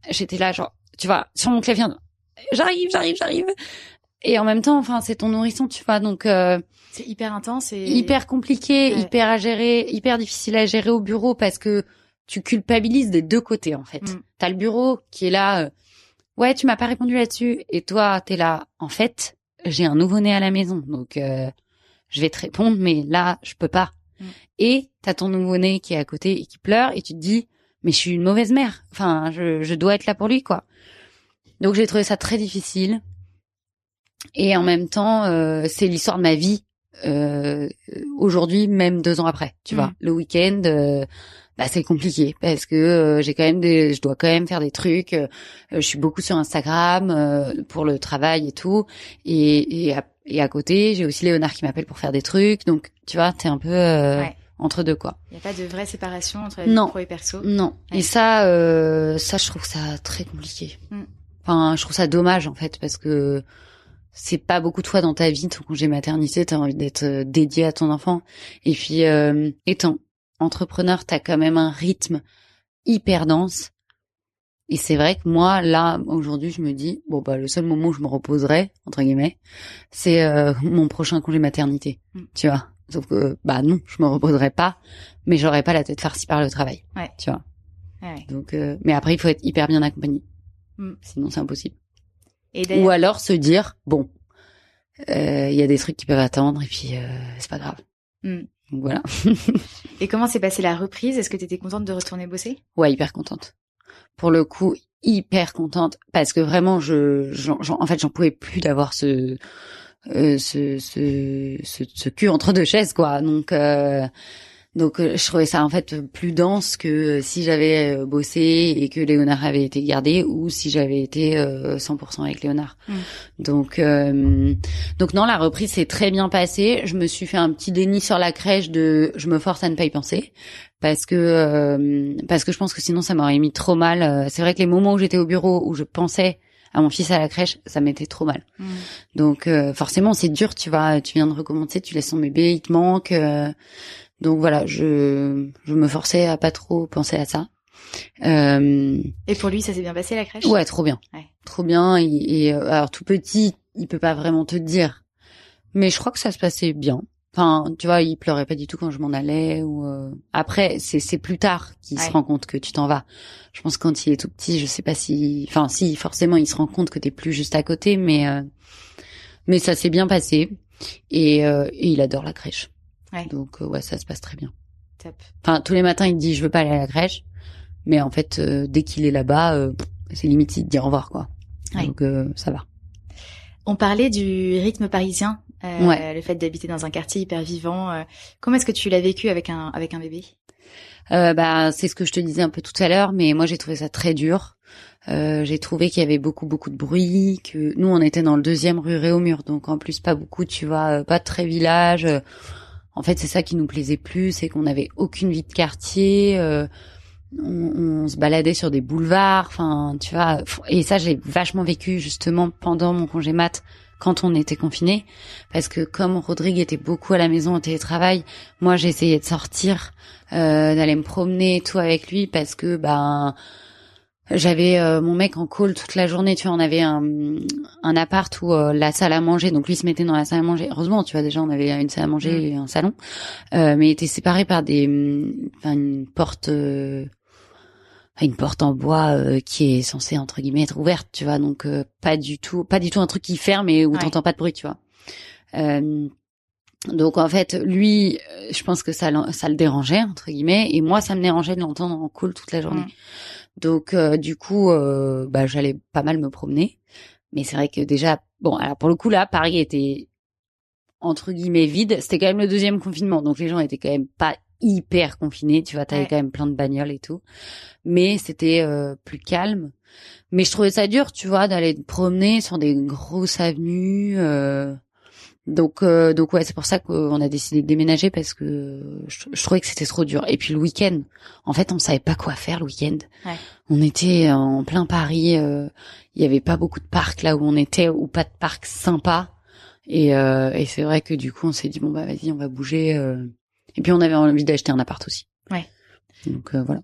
j'étais là genre, tu vois, sur mon clavier, j'arrive, j'arrive, j'arrive. Et en même temps, enfin, c'est ton nourrisson, tu vois, donc
c'est hyper intense et
hyper compliqué, hyper à gérer, hyper difficile à gérer au bureau parce que tu culpabilises des deux côtés en fait. Mm. T'as le bureau qui est là, euh, ouais, tu m'as pas répondu là-dessus. Et toi, t'es là. En fait, j'ai un nouveau-né à la maison, donc euh, je vais te répondre, mais là, je peux pas.
Mm.
Et t'as ton nouveau-né qui est à côté et qui pleure, et tu te dis, mais je suis une mauvaise mère. Enfin, je, je dois être là pour lui, quoi. Donc j'ai trouvé ça très difficile. Et en même temps, euh, c'est l'histoire de ma vie euh, aujourd'hui, même deux ans après. Tu
Mm.
vois, le week-end, euh, bah, c'est compliqué parce que euh, j'ai quand même des, je dois quand même faire des trucs. euh, je suis beaucoup sur Instagram euh, pour le travail et tout. Et, et, à, et à côté, j'ai aussi Léonard qui m'appelle pour faire des trucs. Donc, tu vois, t'es un peu euh,
Ouais.
entre deux, quoi.
Il n'y a pas de vraie séparation entre la vie
Non.
pro et perso.
Non.
Ouais.
Et ça, euh, ça, je trouve ça très compliqué.
Mm.
Enfin, je trouve ça dommage en fait parce que c'est pas beaucoup de fois dans ta vie ton congé maternité, t'as envie d'être euh, dédié à ton enfant. Et puis, euh, étant entrepreneur, t'as quand même un rythme hyper dense. Et c'est vrai que moi, là, aujourd'hui, je me dis, bon, bah, le seul moment où je me reposerai, entre guillemets, c'est euh, mon prochain congé maternité.
Mm.
Tu vois Sauf que, bah non, je me reposerai pas, mais j'aurai pas la tête farcie par le travail.
Ouais.
Tu vois
Ouais,
donc, euh, mais après, il faut être hyper bien accompagné.
Mm.
Sinon, c'est impossible.
Et
Ou alors se dire, bon, euh, il y a des trucs qui peuvent attendre et puis euh, c'est pas grave.
Mm.
Donc voilà.
et comment s'est passée la reprise? Est-ce que tu étais contente de retourner bosser?
Ouais, hyper contente. Pour le coup, hyper contente parce que vraiment, je, j'en- j'en- en fait, j'en pouvais plus d'avoir ce, euh, ce, ce, ce, ce cul entre deux chaises, quoi. Donc, euh, donc, euh, je trouvais ça en fait plus dense que euh, si j'avais euh, bossé et que Léonard avait été gardé ou si j'avais été euh, 100% avec Léonard.
Mm.
Donc, euh, donc non, la reprise s'est très bien passée. Je me suis fait un petit déni sur la crèche de, je me force à ne pas y penser parce que euh, parce que je pense que sinon ça m'aurait mis trop mal. C'est vrai que les moments où j'étais au bureau où je pensais à mon fils à la crèche, ça m'était trop mal.
Mm.
Donc euh, forcément c'est dur, tu vois, tu viens de recommencer, tu laisses ton bébé, il te manque. euh, donc voilà, je je me forçais à pas trop penser à ça. Euh,
Et pour lui, ça s'est bien passé la crèche?
Ouais, trop bien,
Ouais.
trop bien. Et, et, euh, alors tout petit, il peut pas vraiment te dire, mais je crois que ça se passait bien. Enfin, tu vois, il pleurait pas du tout quand je m'en allais. Ou euh, après, c'est c'est plus tard qu'il
Ouais.
se rend compte que tu t'en vas. Je pense que quand il est tout petit, je sais pas si, enfin, si forcément il se rend compte que t'es plus juste à côté, mais euh, mais ça s'est bien passé et, euh, et il adore la crèche.
Ouais.
Donc euh, ouais, ça se passe très bien.
Top.
Enfin, tous les matins, il dit je veux pas aller à la crèche, mais en fait, euh, dès qu'il est là-bas, euh, c'est limite il dit au revoir quoi.
Ouais.
Donc euh, ça va.
On parlait du rythme parisien,
Ouais.
le fait d'habiter dans un quartier hyper vivant. comment est-ce que tu l'as vécu avec un avec un bébé?
Euh, bah, c'est ce que je te disais un peu tout à l'heure, mais moi j'ai trouvé ça très dur. Euh, j'ai trouvé qu'il y avait beaucoup beaucoup de bruit, que nous on était dans le deuxième rue Réaumur, donc en plus pas beaucoup, tu vois, pas très village. En fait, c'est ça qui nous plaisait plus, c'est qu'on avait aucune vie de quartier. euh, on, on se baladait sur des boulevards, enfin, tu vois. Et ça, j'ai vachement vécu justement pendant mon congé mat quand on était confinés, parce que comme Rodrigue était beaucoup à la maison en télétravail, moi j'essayais de sortir, euh, d'aller me promener et tout avec lui, parce que ben j'avais euh, mon mec en call toute la journée, tu vois, on avait un, un appart où euh, la salle à manger, donc lui se mettait dans la salle à manger. Heureusement, tu vois, déjà on avait une salle à manger et un salon, euh, mais il était séparé par des, hum, enfin une porte, euh, une porte en bois euh, qui est censée entre guillemets être ouverte, tu vois, donc euh, pas du tout, pas du tout un truc qui ferme et où
Ouais.
t'entends pas de bruit, tu vois. Euh, donc en fait, lui, je pense que ça, ça le dérangeait entre guillemets, et moi, ça me dérangeait de l'entendre en call toute la journée.
Mm.
Donc euh, du coup, euh, bah, j'allais pas mal me promener, mais c'est vrai que déjà, bon, alors pour le coup là, Paris était entre guillemets vide. C'était quand même le deuxième confinement, donc les gens étaient quand même pas hyper confinés. Tu vois, t'avais
Ouais.
quand même plein de bagnoles et tout, mais c'était euh, plus calme. Mais je trouvais ça dur, tu vois, d'aller te promener sur des grosses avenues. Donc, euh, donc ouais, c'est pour ça qu'on a décidé de déménager parce que je, je trouvais que c'était trop dur. Et puis le week-end, en fait, on savait pas quoi faire le week-end.
Ouais.
On était en plein Paris. euh, Il y avait pas beaucoup de parcs là où on était ou pas de parcs sympas. Et, euh, et c'est vrai que du coup, on s'est dit bon bah vas-y, on va bouger. euh. Et puis on avait envie d'acheter un appart aussi.
Ouais.
Donc euh, voilà.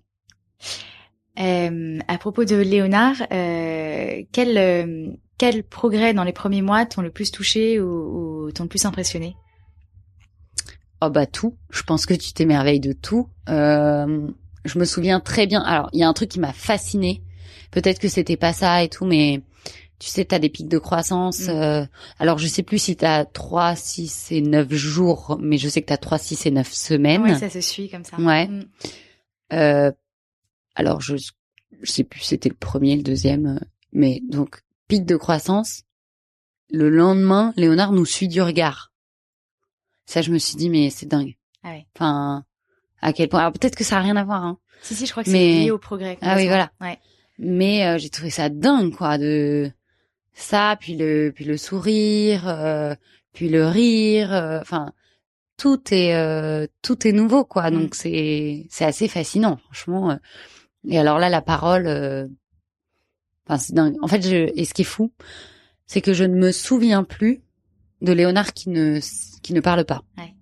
Euh, à propos de Léonard, euh, quel euh, quel progrès dans les premiers mois t'ont le plus touché ou, ou t'ont le plus impressionné?
Oh bah tout. Je pense que tu t'émerveilles de tout. Euh, je me souviens très bien. Alors il y a un truc qui m'a fasciné. Peut-être que c'était pas ça et tout, mais tu sais, t'as des pics de croissance.
Mm.
euh, alors, je sais plus si t'as 3, 6 et 9 jours, mais je sais que t'as 3, 6 et 9 semaines.
Ouais, ça se suit comme ça.
Ouais.
Mm.
Euh, alors, je, je sais plus si c'était le premier, le deuxième, mais donc, pic de croissance. Le lendemain, Léonard nous suit du regard. Ça, je me suis dit, mais c'est dingue.
Ah ouais.
Enfin, à quel point. Alors, peut-être que ça a rien à voir, hein.
Si, si, je crois que
Mais-
c'est lié au progrès.
Ah oui, voilà.
Ouais.
Mais euh, j'ai trouvé ça dingue, quoi, de ça, puis le, puis le sourire, euh, puis le rire. euh, Enfin, tout est, euh, tout est nouveau, quoi.
Mm.
Donc c'est, c'est assez fascinant, franchement. euh. Et alors là, la parole, euh, enfin, c'est dingue. En fait, je, et ce qui est fou, c'est que je ne me souviens plus de Léonard qui ne, qui ne parle pas.
Ouais.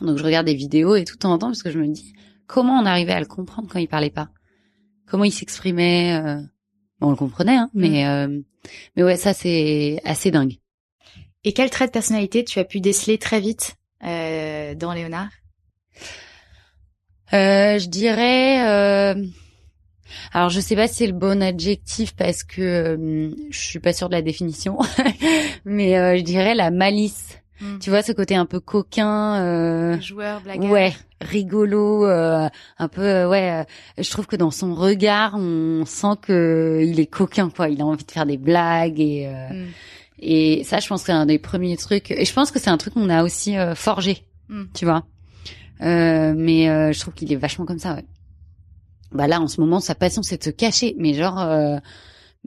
Donc je regarde des vidéos et tout en temps parce que je me dis comment on arrivait à le comprendre quand il parlait pas? Comment il s'exprimait. euh, bon, on le comprenait, hein, mais euh, mais ouais, ça c'est assez dingue.
Et quel trait de personnalité tu as pu déceler très vite euh, dans Léonard?
Euh, je dirais. euh, Alors, je sais pas si c'est le bon adjectif parce que euh, je suis pas sûre de la définition, mais euh, je dirais la malice.
Mm.
Tu vois ce côté un peu coquin. euh,
Joueur, blagueur.
Ouais, rigolo, euh, un peu euh, ouais. je trouve que dans son regard, on sent que il est coquin quoi. Il a envie de faire des blagues et euh,
Mm.
et ça, je pense que c'est un des premiers trucs. Et je pense que c'est un truc qu'on a aussi forgé,
Mm.
tu vois. Euh, mais euh, je trouve qu'il est vachement comme ça. Ouais. Bah là, en ce moment, sa passion, c'est de se cacher. Mais genre. euh,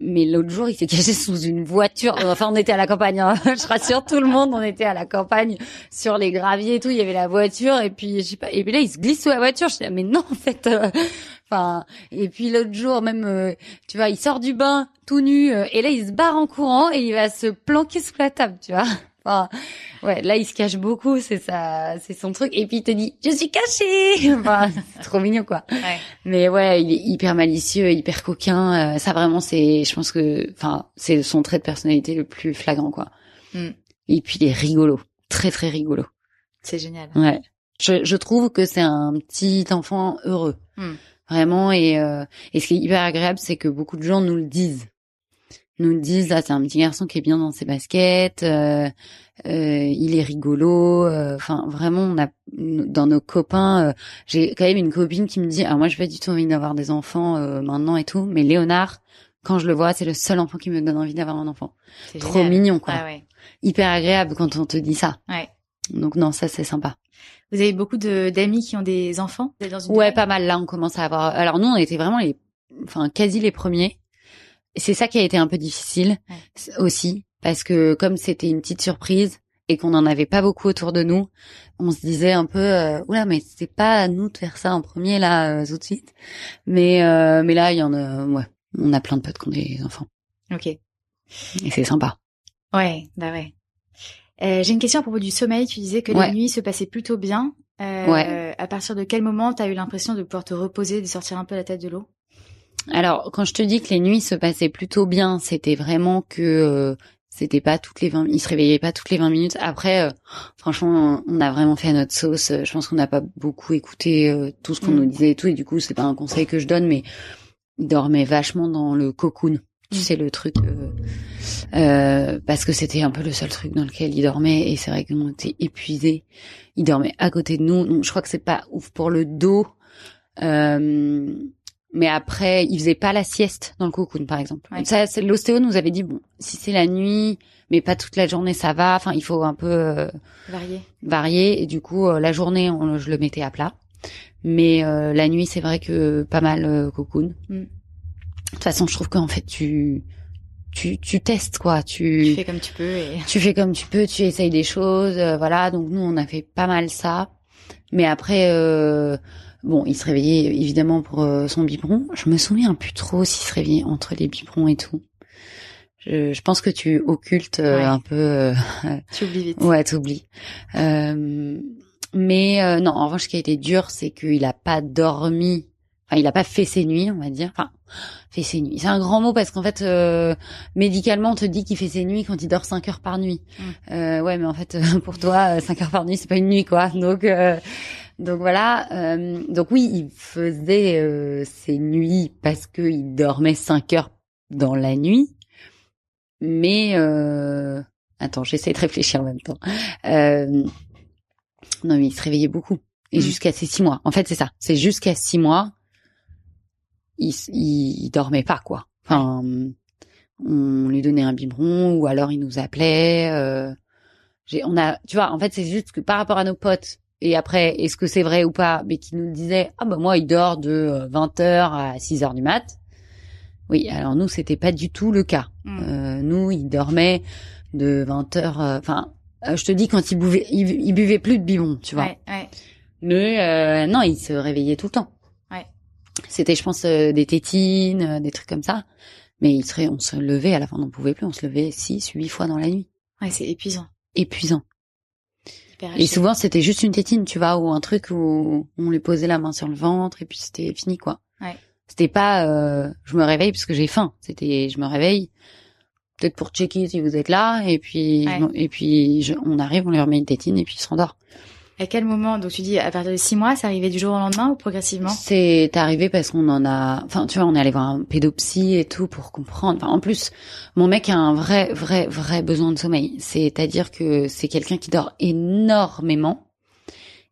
mais l'autre jour, il s'est caché sous une voiture. Enfin, on était à la campagne. hein. Je rassure tout le monde, on était à la campagne sur les graviers et tout. Il y avait la voiture et puis je sais pas. Et puis là, il se glisse sous la voiture. Je dis mais non, en fait. euh, Enfin. Et puis l'autre jour, même, euh, tu vois, il sort du bain tout nu euh, et là, il se barre en courant et il va se planquer sous la table, tu vois. Enfin, ouais, là, il se cache beaucoup. C'est ça, c'est son truc. Et puis il te dit, je suis caché. Enfin, c'est trop mignon, quoi.
Ouais.
Mais ouais, il est hyper malicieux, hyper coquin. euh, ça vraiment, c'est, je pense que, enfin, c'est son trait de personnalité le plus flagrant, quoi.
Mm.
Et puis il est rigolo, très très rigolo.
C'est génial.
Ouais. Je, je trouve que c'est un petit enfant heureux,
Mm.
vraiment. Et euh, et ce qui est hyper agréable, c'est que beaucoup de gens nous le disent. Nous disent, ah, c'est un petit garçon qui est bien dans ses baskets, euh, euh, il est rigolo. euh, Enfin, vraiment, on a dans nos copains, euh, j'ai quand même une copine qui me dit, ah moi, j'ai pas du tout envie d'avoir des enfants euh, maintenant et tout, mais Léonard, quand je le vois, c'est le seul enfant qui me donne envie d'avoir un enfant. Trop
génial.
mignon, quoi.
Ah ouais.
Hyper agréable quand on te dit ça.
Ouais.
Donc non, ça c'est sympa.
Vous avez beaucoup d'amis qui ont des enfants? Vous êtes dans une
Ouais, pas mal. Là, on commence à avoir. Alors nous, on était vraiment les, enfin quasi les premiers. C'est ça qui a été un peu difficile
Ouais.
aussi, parce que comme c'était une petite surprise et qu'on en avait pas beaucoup autour de nous, on se disait un peu, euh, oula, mais c'est pas à nous de faire ça en premier là euh, tout de suite. Mais euh, mais là, il y en a, ouais, on a plein de potes qui ont des enfants
Ok.
et c'est sympa.
Ouais, bah ouais. Euh, J'ai une question à propos du sommeil. Tu disais que
Ouais.
les nuits se passaient plutôt bien. Euh,
Ouais.
À partir de quel moment t'as eu l'impression de pouvoir te reposer, de sortir un peu la tête de l'eau?
Alors, quand je te dis que les nuits se passaient plutôt bien, c'était vraiment que euh, c'était pas toutes les 20 il se réveillait pas toutes les 20 minutes. Après euh, franchement, on a vraiment fait à notre sauce. Je pense qu'on n'a pas beaucoup écouté euh, tout ce qu'on
Mm.
nous disait et tout et du coup, c'est pas un conseil que je donne mais il dormait vachement dans le cocoon. Tu
Mm.
sais le truc euh, euh, parce que c'était un peu le seul truc dans lequel il dormait et c'est vrai qu'on était épuisés. Il dormait à côté de nous. Donc je crois que c'est pas ouf pour le dos. Euh, mais après, il faisait pas la sieste dans le cocoon, par exemple.
Ouais.
Ça, c'est- l'ostéo nous avait dit bon, si c'est la nuit, mais pas toute la journée, ça va. Enfin, il faut un peu euh,
Varié.
varier. Et du coup, euh, la journée, on, je le mettais à plat. Mais euh, la nuit, c'est vrai que pas mal euh, cocoon.
Mm.
De toute façon, je trouve qu'en fait, tu tu tu testes quoi.
Tu fais comme tu peux et
tu fais comme tu peux, tu essayes des choses, euh, voilà. Donc nous, on a fait pas mal ça. Mais après, euh, bon, il se réveillait évidemment pour euh, son biberon. Je me souviens plus trop s'il se réveillait entre les biberons et tout. Je, je pense que tu occultes euh,
Ouais.
un peu. euh,
tu oublies vite.
ouais, t'oublies. Euh, mais euh, non, en revanche, ce qui a été dur, c'est qu'il a pas dormi. Enfin, il a pas fait ses nuits, on va dire. Enfin, fait ses nuits. C'est un grand mot parce qu'en fait, euh, médicalement, on te dit qu'il fait ses nuits quand il dort 5 heures par nuit.
Mm.
Euh, ouais, mais en fait, pour toi, 5 heures par nuit, c'est pas une nuit, quoi. Donc, euh, donc voilà. euh, donc oui, il faisait euh, ses nuits parce qu'il dormait 5 heures dans la nuit. mais euh... attends, j'essaie de réfléchir en même temps. Euh... Non, mais il se réveillait beaucoup et
Mm.
jusqu'à ses six mois. En fait, c'est ça. C'est jusqu'à six mois, il, il, il dormait pas quoi. Enfin, on lui donnait un biberon ou alors il nous appelait. Euh... J'ai, on a, tu vois, en fait, c'est juste que par rapport à nos potes. Et après, est-ce que c'est vrai ou pas? Mais qui nous disaient, ah bah moi, il dort de 20h à 6h du mat. Oui, alors nous, c'était pas du tout le cas.
Mm.
Euh, nous, il dormait de 20h. Enfin, euh, je te dis quand il buvait, il, il buvait plus de biberon, tu vois.
Ouais, ouais.
Mais euh, non, il se réveillait tout le temps.
Ouais.
C'était, je pense, euh, des tétines, euh, des trucs comme ça. Mais il serait, on se levait à la fin, on n'en pouvait plus. On se levait six, huit fois dans la nuit.
Ouais, c'est épuisant.
Épuisant. Et souvent, c'était juste une tétine, tu vois, ou un truc où on lui posait la main sur le ventre et puis c'était fini, quoi.
Ouais.
C'était pas, euh, je me réveille parce que j'ai faim. C'était, je me réveille peut-être pour checker si vous êtes là et puis,
Ouais.
et puis je- on arrive, on lui remet une tétine et puis il se rendort.
À quel moment Donc tu dis à partir de six mois, ça arrivait du jour au lendemain ou progressivement
C'est arrivé parce qu'on en a, enfin, tu vois, on est allé voir un pédopsie et tout pour comprendre. Enfin, en plus, mon mec a un vrai, vrai, vrai besoin de sommeil. C'est-à-dire que c'est quelqu'un qui dort énormément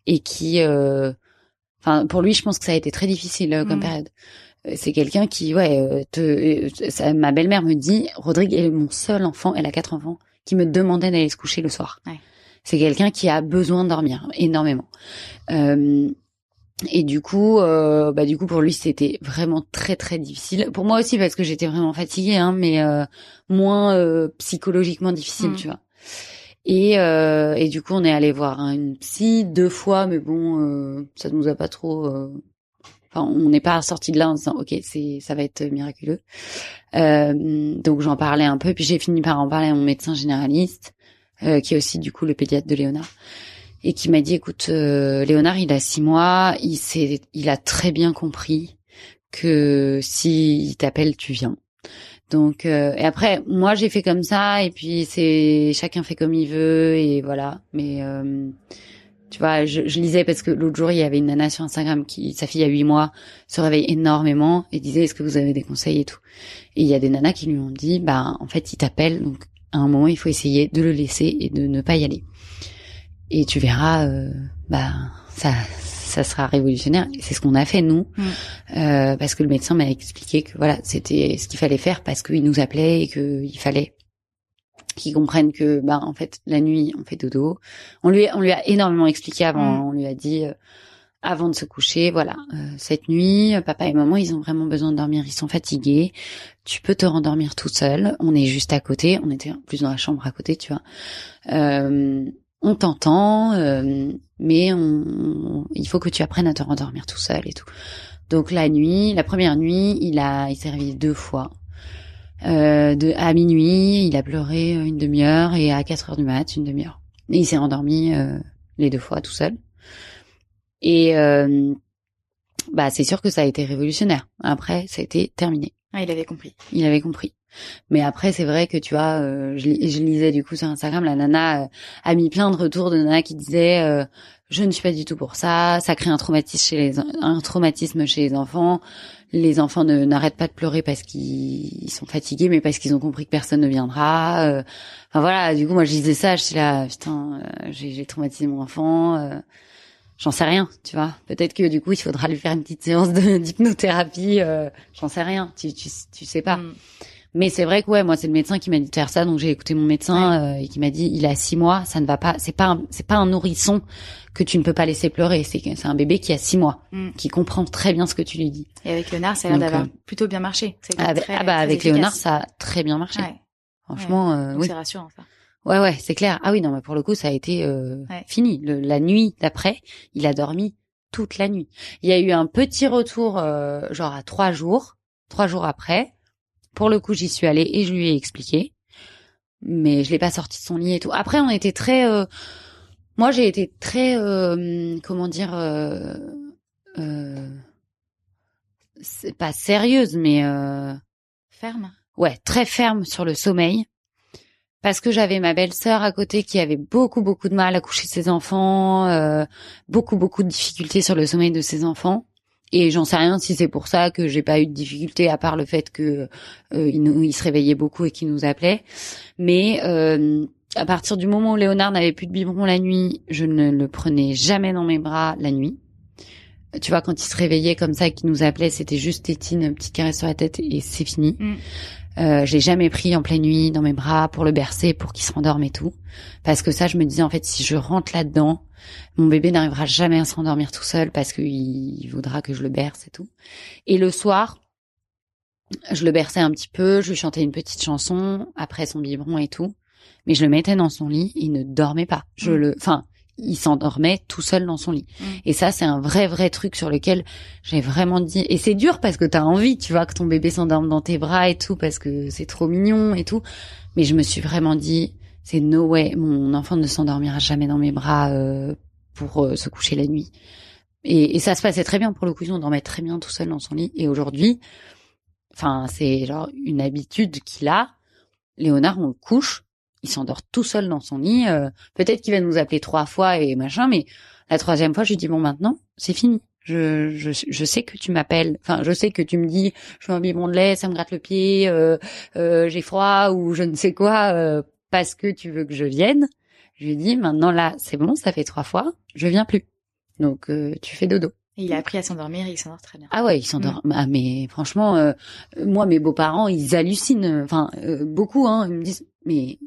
et qui, euh, enfin, pour lui, je pense que ça a été très difficile euh, comme
Mm.
période. Euh, C'est quelqu'un qui, ouais, euh, te, ça- ma belle-mère me dit, Rodrigue est mon seul enfant, elle a quatre enfants, qui me demandait d'aller se coucher le soir.
Ouais.
C'est quelqu'un qui a besoin de dormir énormément. Euh, et du coup, euh, bah du coup pour lui c'était vraiment très très difficile. Pour moi aussi parce que j'étais vraiment fatiguée, hein, mais euh, moins euh, psychologiquement difficile,
Mm.
tu vois. Et euh, et du coup on est allé voir hein, une psy deux fois, mais bon euh, ça nous a pas trop. euh, Enfin on n'est pas sorti de là en disant ok c'est ça va être miraculeux. Euh, donc j'en parlais un peu, puis j'ai fini par en parler à mon médecin généraliste, euh, qui est aussi du coup le pédiatre de Léonard et qui m'a dit écoute euh, Léonard il a six mois il s'est il a très bien compris que si il t'appelle tu viens. Donc euh, et après moi j'ai fait comme ça et puis c'est chacun fait comme il veut et voilà. Mais euh, tu vois je, je lisais parce que l'autre jour il y avait une nana sur Instagram qui sa fille a huit mois se réveille énormément et disait est-ce que vous avez des conseils et tout. Et il y a des nanas qui lui ont dit bah en fait il t'appelle donc à un moment il faut essayer de le laisser et de ne pas y aller et tu verras, euh, bah ça, ça sera révolutionnaire. C'est ce qu'on a fait nous,
Mm.
euh, parce que le médecin m'a expliqué que voilà, c'était ce qu'il fallait faire parce qu'il nous appelait et qu'il fallait qu'ils comprennent que bah en fait la nuit on fait dodo. On lui on lui a énormément expliqué avant.
Mm.
On lui a dit euh, avant de se coucher, voilà, euh, cette nuit, euh, papa et maman, ils ont vraiment besoin de dormir, ils sont fatigués. Tu peux te rendormir tout seul. On est juste à côté. On était en plus dans la chambre à côté, tu vois. Euh, on t'entend, euh, mais on, il faut que tu apprennes à te rendormir tout seul et tout. Donc la nuit, la première nuit, il a, il s'est réveillé deux fois. Euh, de, à minuit, il a pleuré une demi-heure et à 4 heures du mat, une demi-heure. Et il s'est endormi euh, les deux fois tout seul. Et euh, bah c'est sûr que ça a été révolutionnaire. Après, ça a été terminé.
Ah, il avait compris.
Il avait compris. Mais après, c'est vrai que tu vois, euh, je, li- je lisais du coup sur Instagram, la nana euh, a mis plein de retours de nana qui disaient euh, je ne suis pas du tout pour ça, ça crée un traumatisme chez les un traumatisme chez les enfants. Les enfants ne n'arrêtent pas de pleurer parce qu'ils ils sont fatigués, mais parce qu'ils ont compris que personne ne viendra. euh. Enfin voilà, du coup moi je disais ça, je suis là putain, euh, j'ai j'ai traumatisé mon enfant. Euh, J'en sais rien, tu vois. Peut-être que du coup, il faudra lui faire une petite séance d'hypnothérapie. euh, J'en sais rien. Tu, tu, tu sais pas.
Mm.
Mais c'est vrai que ouais, moi c'est le médecin qui m'a dit de faire ça, donc j'ai écouté mon médecin euh, et qui m'a dit il a six mois, ça ne va pas, c'est pas c'est pas un nourrisson que tu ne peux pas laisser pleurer, c'est c'est un bébé qui a six mois,
Mm.
qui comprend très bien ce que tu lui dis.
Et avec Léonard, ça a l'air d'avoir
euh,
plutôt bien marché. Ça a été
Avec,
très-
ah bah avec
efficace.
Léonard ça a très bien marché.
Ouais.
Franchement, euh,
Donc
oui,
c'est rassurant ça.
Ouais ouais, c'est clair. Ah oui non mais pour le coup ça a été euh,
Ouais.
fini. Le- la nuit d'après, il a dormi toute la nuit. Il y a eu un petit retour euh, genre à trois jours, trois jours après. Pour le coup, j'y suis allée et je lui ai expliqué. Mais je l'ai pas sorti de son lit et tout. Après, on était très... euh, Moi, j'ai été très... euh, Comment dire... euh, euh, C'est pas sérieuse, mais... euh,
Ferme.
ouais, très ferme sur le sommeil. Parce que j'avais ma belle-sœur à côté qui avait beaucoup, beaucoup de mal à coucher ses enfants, euh, beaucoup, beaucoup de difficultés sur le sommeil de ses enfants. Et j'en sais rien si c'est pour ça que j'ai pas eu de difficulté à part le fait que euh, il, se réveillait beaucoup et qu'il nous appelait. Mais euh, à partir du moment où Léonard n'avait plus de biberon la nuit, je ne le prenais jamais dans mes bras la nuit. Tu vois, quand il se réveillait comme ça et qu'il nous appelait, c'était juste tétine, petite caresse sur la tête et c'est fini.
Mm.
Euh, je l'ai jamais pris en pleine nuit dans mes bras pour le bercer, pour qu'il se rendorme et tout. Parce que ça, je me disais, en fait, si je rentre là-dedans, mon bébé n'arrivera jamais à se rendormir tout seul parce qu'il il voudra que je le berce et tout. Et le soir, je le berçais un petit peu, je lui chantais une petite chanson après son biberon et tout. Mais je le mettais dans son lit, il ne dormait pas. Je
Mm.
le, enfin, il s'endormait tout seul dans son lit.
Mm.
Et ça, c'est un vrai, vrai truc sur lequel j'ai vraiment dit. Et c'est dur parce que t'as envie, tu vois, que ton bébé s'endorme dans tes bras et tout, parce que c'est trop mignon et tout. Mais je me suis vraiment dit, c'est no way, mon enfant ne s'endormira jamais dans mes bras euh, pour euh, se coucher la nuit. Et, et ça se passait très bien pour le coup, on dormait très bien tout seul dans son lit. Et aujourd'hui, enfin, c'est genre une habitude qu'il a. Léonard, on le couche, il s'endort tout seul dans son lit. euh, Peut-être qu'il va nous appeler trois fois et machin, mais la troisième fois, je lui dis bon maintenant, c'est fini. Je, je, je sais que tu m'appelles. Enfin, je sais que tu me dis, je veux un biberon de lait, ça me gratte le pied, euh, euh, j'ai froid ou je ne sais quoi, euh, parce que tu veux que je vienne. Je lui dis maintenant là, c'est bon, ça fait trois fois, je viens plus. Donc euh, tu fais dodo.
Et il a appris à s'endormir et il s'endort très bien.
Ah ouais, il s'endort. Ah mais franchement, euh, moi mes beaux-parents, ils hallucinent. Enfin, euh, beaucoup, hein. Ils me disent, mais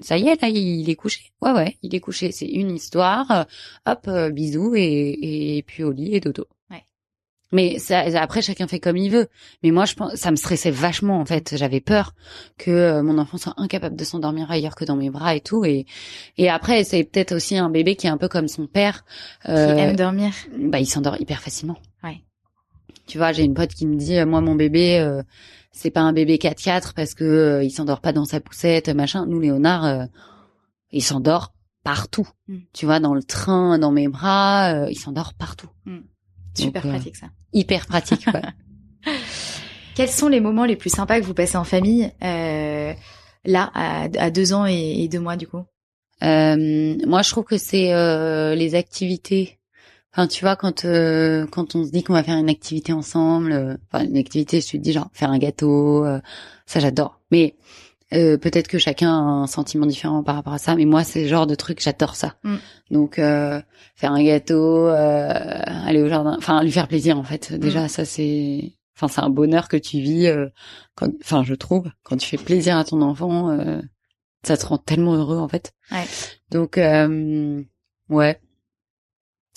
ça y est, là, il est couché. Ouais, ouais, il est couché. C'est une histoire. euh, hop, euh, bisous et, et puis au lit et dodo.
Ouais.
Mais ça, après, chacun fait comme il veut. Mais moi, je pense, ça me stressait vachement en fait. J'avais peur que euh, mon enfant soit incapable de s'endormir ailleurs que dans mes bras et tout. Et et après, c'est peut-être aussi un bébé qui est un peu comme son père.
Qui
euh,
aime dormir.
bah, il s'endort hyper facilement.
Ouais.
Tu vois, j'ai une pote qui me dit, euh, moi, mon bébé, euh, c'est pas un bébé 4-4 parce que euh, il s'endort pas dans sa poussette, machin. Nous, Léonard, euh, il s'endort partout.
Mm.
Tu vois, dans le train, dans mes bras, euh, il s'endort partout.
Super
Donc, euh,
pratique ça.
Hyper pratique, ouais.
Quels sont les moments les plus sympas que vous passez en famille euh, là à, à deux ans et, et deux mois du coup?
Euh, moi, je trouve que c'est euh, les activités. Enfin, tu vois, quand euh, quand on se dit qu'on va faire une activité ensemble, euh, enfin une activité, je te dis genre faire un gâteau, euh, ça j'adore. Mais euh, peut-être que chacun a un sentiment différent par rapport à ça, mais moi c'est le genre de truc j'adore ça.
Mm.
Donc euh, faire un gâteau, euh, aller au jardin, enfin lui faire plaisir en fait. Déjà ça c'est, enfin c'est un bonheur que tu vis. euh, quand, enfin je trouve quand tu fais plaisir à ton enfant, euh, ça te rend tellement heureux en fait.
Ouais.
Donc euh, ouais.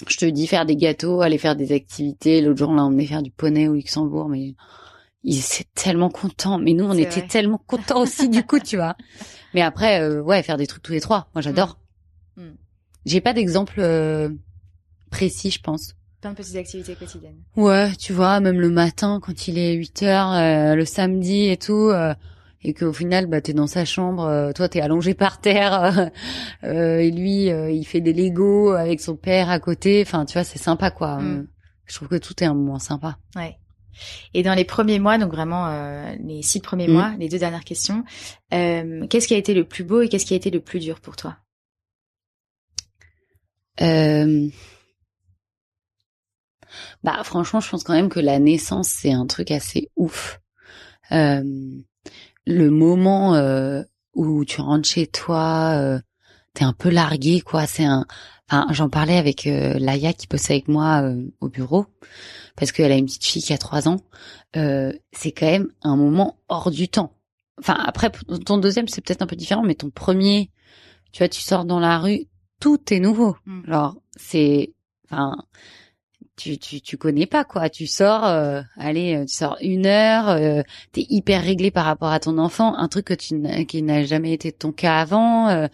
Je te dis faire des gâteaux, aller faire des activités. L'autre jour, on l'a emmené faire du poney au Luxembourg, mais il était tellement content. Mais nous, on était
vrai.
tellement contents aussi du coup, tu vois. Mais après, euh, ouais, faire des trucs tous les trois. Moi, j'adore.
Mm. Mm.
J'ai pas d'exemple euh, précis, je pense.
Plein de petites activités quotidiennes.
Ouais, tu vois, même le matin, quand il est 8 heures, euh, le samedi et tout, euh, et qu'au final, bah, t'es dans sa chambre, euh, toi, t'es allongé par terre, euh, et lui, euh, il fait des Legos avec son père à côté. Enfin, tu vois, c'est sympa, quoi.
Mm.
Je trouve que tout est un moment sympa.
Ouais. Et dans les premiers mois, donc vraiment euh, les six premiers
Mm.
mois, les deux dernières questions, euh, qu'est-ce qui a été le plus beau et qu'est-ce qui a été le plus dur pour toi?
Euh... Bah, franchement, je pense quand même que la naissance, c'est un truc assez ouf. Euh, le moment euh, où tu rentres chez toi, euh, t'es un peu largué, quoi. C'est un. Enfin, j'en parlais avec euh, Laïa qui bossait avec moi euh, au bureau parce qu'elle a une petite fille qui a trois ans. Euh, c'est quand même un moment hors du temps. Enfin, après, ton deuxième, c'est peut-être un peu différent, mais ton premier, tu vois, tu sors dans la rue, tout est nouveau.
Mm.
Genre, c'est, enfin, tu, tu, tu connais pas quoi. Tu sors, euh, allez, euh, tu sors une heure, euh, t'es hyper réglé par rapport à ton enfant, un truc que tu qui n'a jamais été ton cas avant. euh,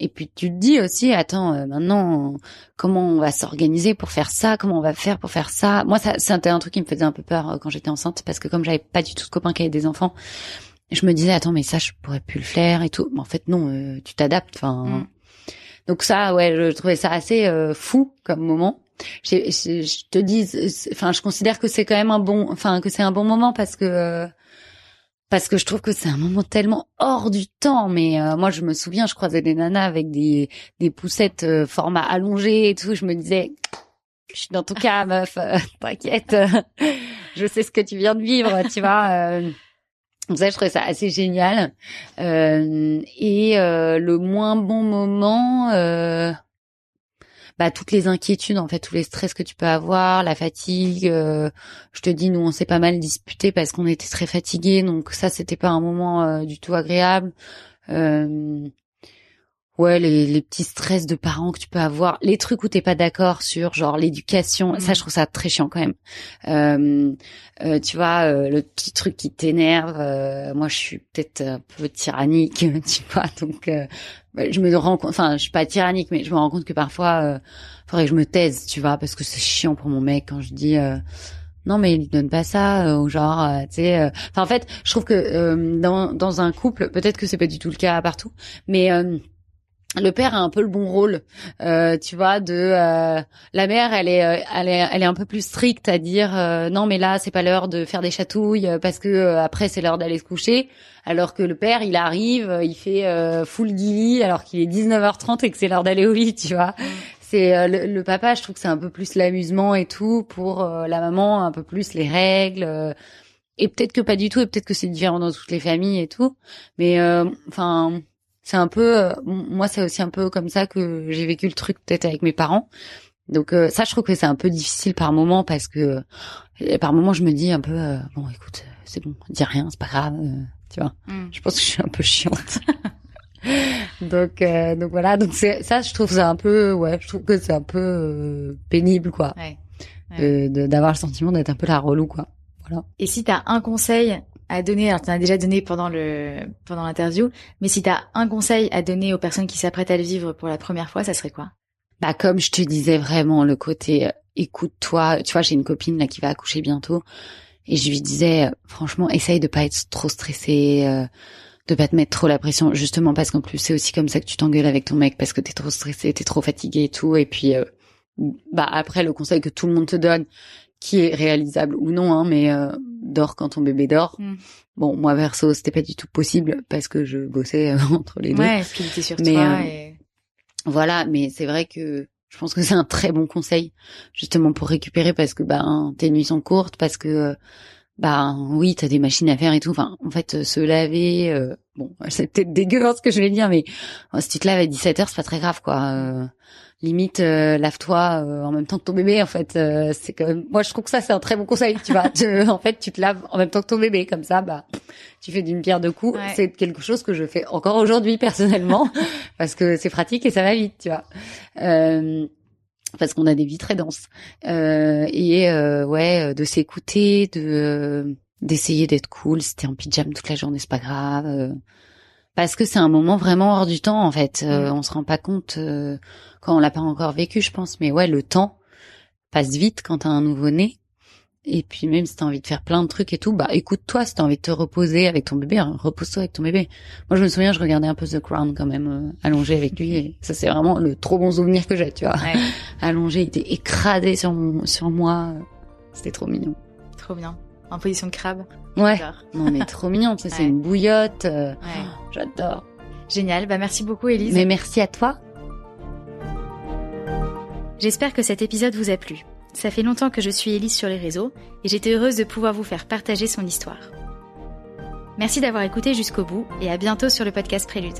et puis tu te dis aussi, attends, euh, maintenant, comment on va s'organiser pour faire ça Comment on va faire pour faire ça Moi, ça, c'était un truc qui me faisait un peu peur euh, quand j'étais enceinte, parce que comme j'avais pas du tout de copains qui avaient des enfants, je me disais, attends, mais ça, je pourrais plus le faire et tout. Mais en fait, non, euh, tu t'adaptes. Enfin,
Mm.
donc ça, ouais, je trouvais ça assez euh, fou comme moment. Je te dis, enfin, je considère que c'est quand même un bon, enfin, que c'est un bon moment parce que euh, parce que je trouve que c'est un moment tellement hors du temps. Mais euh, moi, je me souviens, je croisais des nanas avec des des poussettes euh, format allongé et tout. Je me disais, Je suis dans ton cas, meuf. T'inquiète. je sais ce que tu viens de vivre, tu vois. Donc ça, je trouvais ça assez génial. Euh, et euh, le moins bon moment, euh, bah toutes les inquiétudes, en fait, tous les stress que tu peux avoir, la fatigue. Euh, je te dis, nous, on s'est pas mal disputé parce qu'on était très fatigués, donc ça, c'était pas un moment euh, du tout agréable. Euh, ouais les, les, petits stress de parents que tu peux avoir les trucs où t'es pas d'accord sur genre l'éducation ça mm. je trouve ça très chiant quand même euh, euh, tu vois euh, le petit truc qui t'énerve euh, moi je suis peut-être un peu tyrannique tu vois donc je me rends compte enfin je suis pas tyrannique mais je me rends compte que parfois faudrait que je me taise tu vois parce que c'est chiant pour mon mec quand je dis non mais il donne pas ça ou genre tu sais enfin en fait je trouve que dans dans un couple peut-être que c'est pas du tout le cas partout mais le père a un peu le bon rôle, euh, tu vois, de euh, la mère, elle est, euh, elle est, elle est un peu plus stricte à dire non mais là c'est pas l'heure de faire des chatouilles parce que après c'est l'heure d'aller se coucher, alors que le père il arrive, il fait full lit alors qu'il est 19h30 et que c'est l'heure d'aller au lit, tu vois. Mm. C'est le, papa, je trouve que c'est un peu plus l'amusement et tout pour la maman, un peu plus les règles. et peut-être que pas du tout, et peut-être que c'est différent dans toutes les familles et tout. Mais enfin c'est un peu, euh, moi, c'est aussi un peu comme ça que j'ai vécu le truc peut-être avec mes parents. Donc euh, ça, je trouve que c'est un peu difficile par moment parce que euh, par moment, je me dis un peu, bon, écoute, c'est bon, dis rien, c'est pas grave, tu vois. Mm. Je pense que je suis un peu chiante. donc donc voilà, donc c'est ça, je trouve ça un peu, ouais, je trouve que c'est un peu pénible, quoi, ouais. d'avoir le sentiment d'être un peu la relou, quoi. Voilà.
Et si t'as un conseil à donner, alors tu en as déjà donné pendant le pendant l'interview, mais si tu as un conseil à donner aux personnes qui s'apprêtent à le vivre pour la première fois, ça serait quoi?
Bah comme je te disais vraiment le côté euh, écoute-toi, tu vois, j'ai une copine là qui va accoucher bientôt. Et je lui disais euh, franchement, essaye de pas être trop stressée euh, de pas te mettre trop la pression. Justement parce qu'en plus c'est aussi comme ça que tu t'engueules avec ton mec parce que t'es trop stressé, t'es trop fatigué et tout. Et puis bah après le conseil que tout le monde te donne qui est réalisable ou non, hein, mais euh, dors quand ton bébé dort. Mm. Bon, moi verso, c'était pas du tout possible parce que je bossais euh, entre les deux.
Ouais, ce qu'il était sur mais, toi. Euh, et...
Voilà, mais c'est vrai que je pense que c'est un très bon conseil justement pour récupérer parce que ben tes nuits sont courtes, parce que bah oui, t'as des machines à faire et tout. Enfin, en fait, se laver, bon, c'est peut-être dégueu hein, ce que je vais dire, mais si tu te laves à 17 heures, c'est pas très grave, quoi limite euh, lave-toi euh, en même temps que ton bébé en fait. Euh, c'est quand même moi je trouve que ça c'est un très bon conseil tu vois. En fait tu te laves en même temps que ton bébé comme ça bah tu fais d'une pierre deux coups. C'est quelque chose que je fais encore aujourd'hui personnellement parce que c'est pratique et ça va vite tu vois. Parce qu'on a des vies très denses. Et ouais de s'écouter de d'essayer d'être cool. Si t'es en pyjama toute la journée c'est pas grave parce que c'est un moment vraiment hors du temps en fait mm. on se rend pas compte quand on l'a pas encore vécu, je pense. Mais ouais, le temps passe vite quand t'as un nouveau-né. Et puis même si t'as envie de faire plein de trucs et tout, bah écoute-toi, si t'as envie de te reposer avec ton bébé, hein, repose-toi avec ton bébé. Moi je me souviens, je regardais un peu The Crown quand même, euh, allongé avec lui, et ça c'est vraiment le trop bon souvenir que j'ai, tu vois. allongé, il était écrasé sur sur moi, c'était trop mignon.
Trop bien. En position de crabe.
Ouais. Non mais trop mignon, tu sais, c'est une bouillotte. Euh, j'adore.
Génial. Bah merci beaucoup Elise.
Mais merci à toi.
J'espère que cet épisode vous a plu. Ça fait longtemps que je suis Elise sur les réseaux et j'étais heureuse de pouvoir vous faire partager son histoire. Merci d'avoir écouté jusqu'au bout et à bientôt sur le podcast Prélude.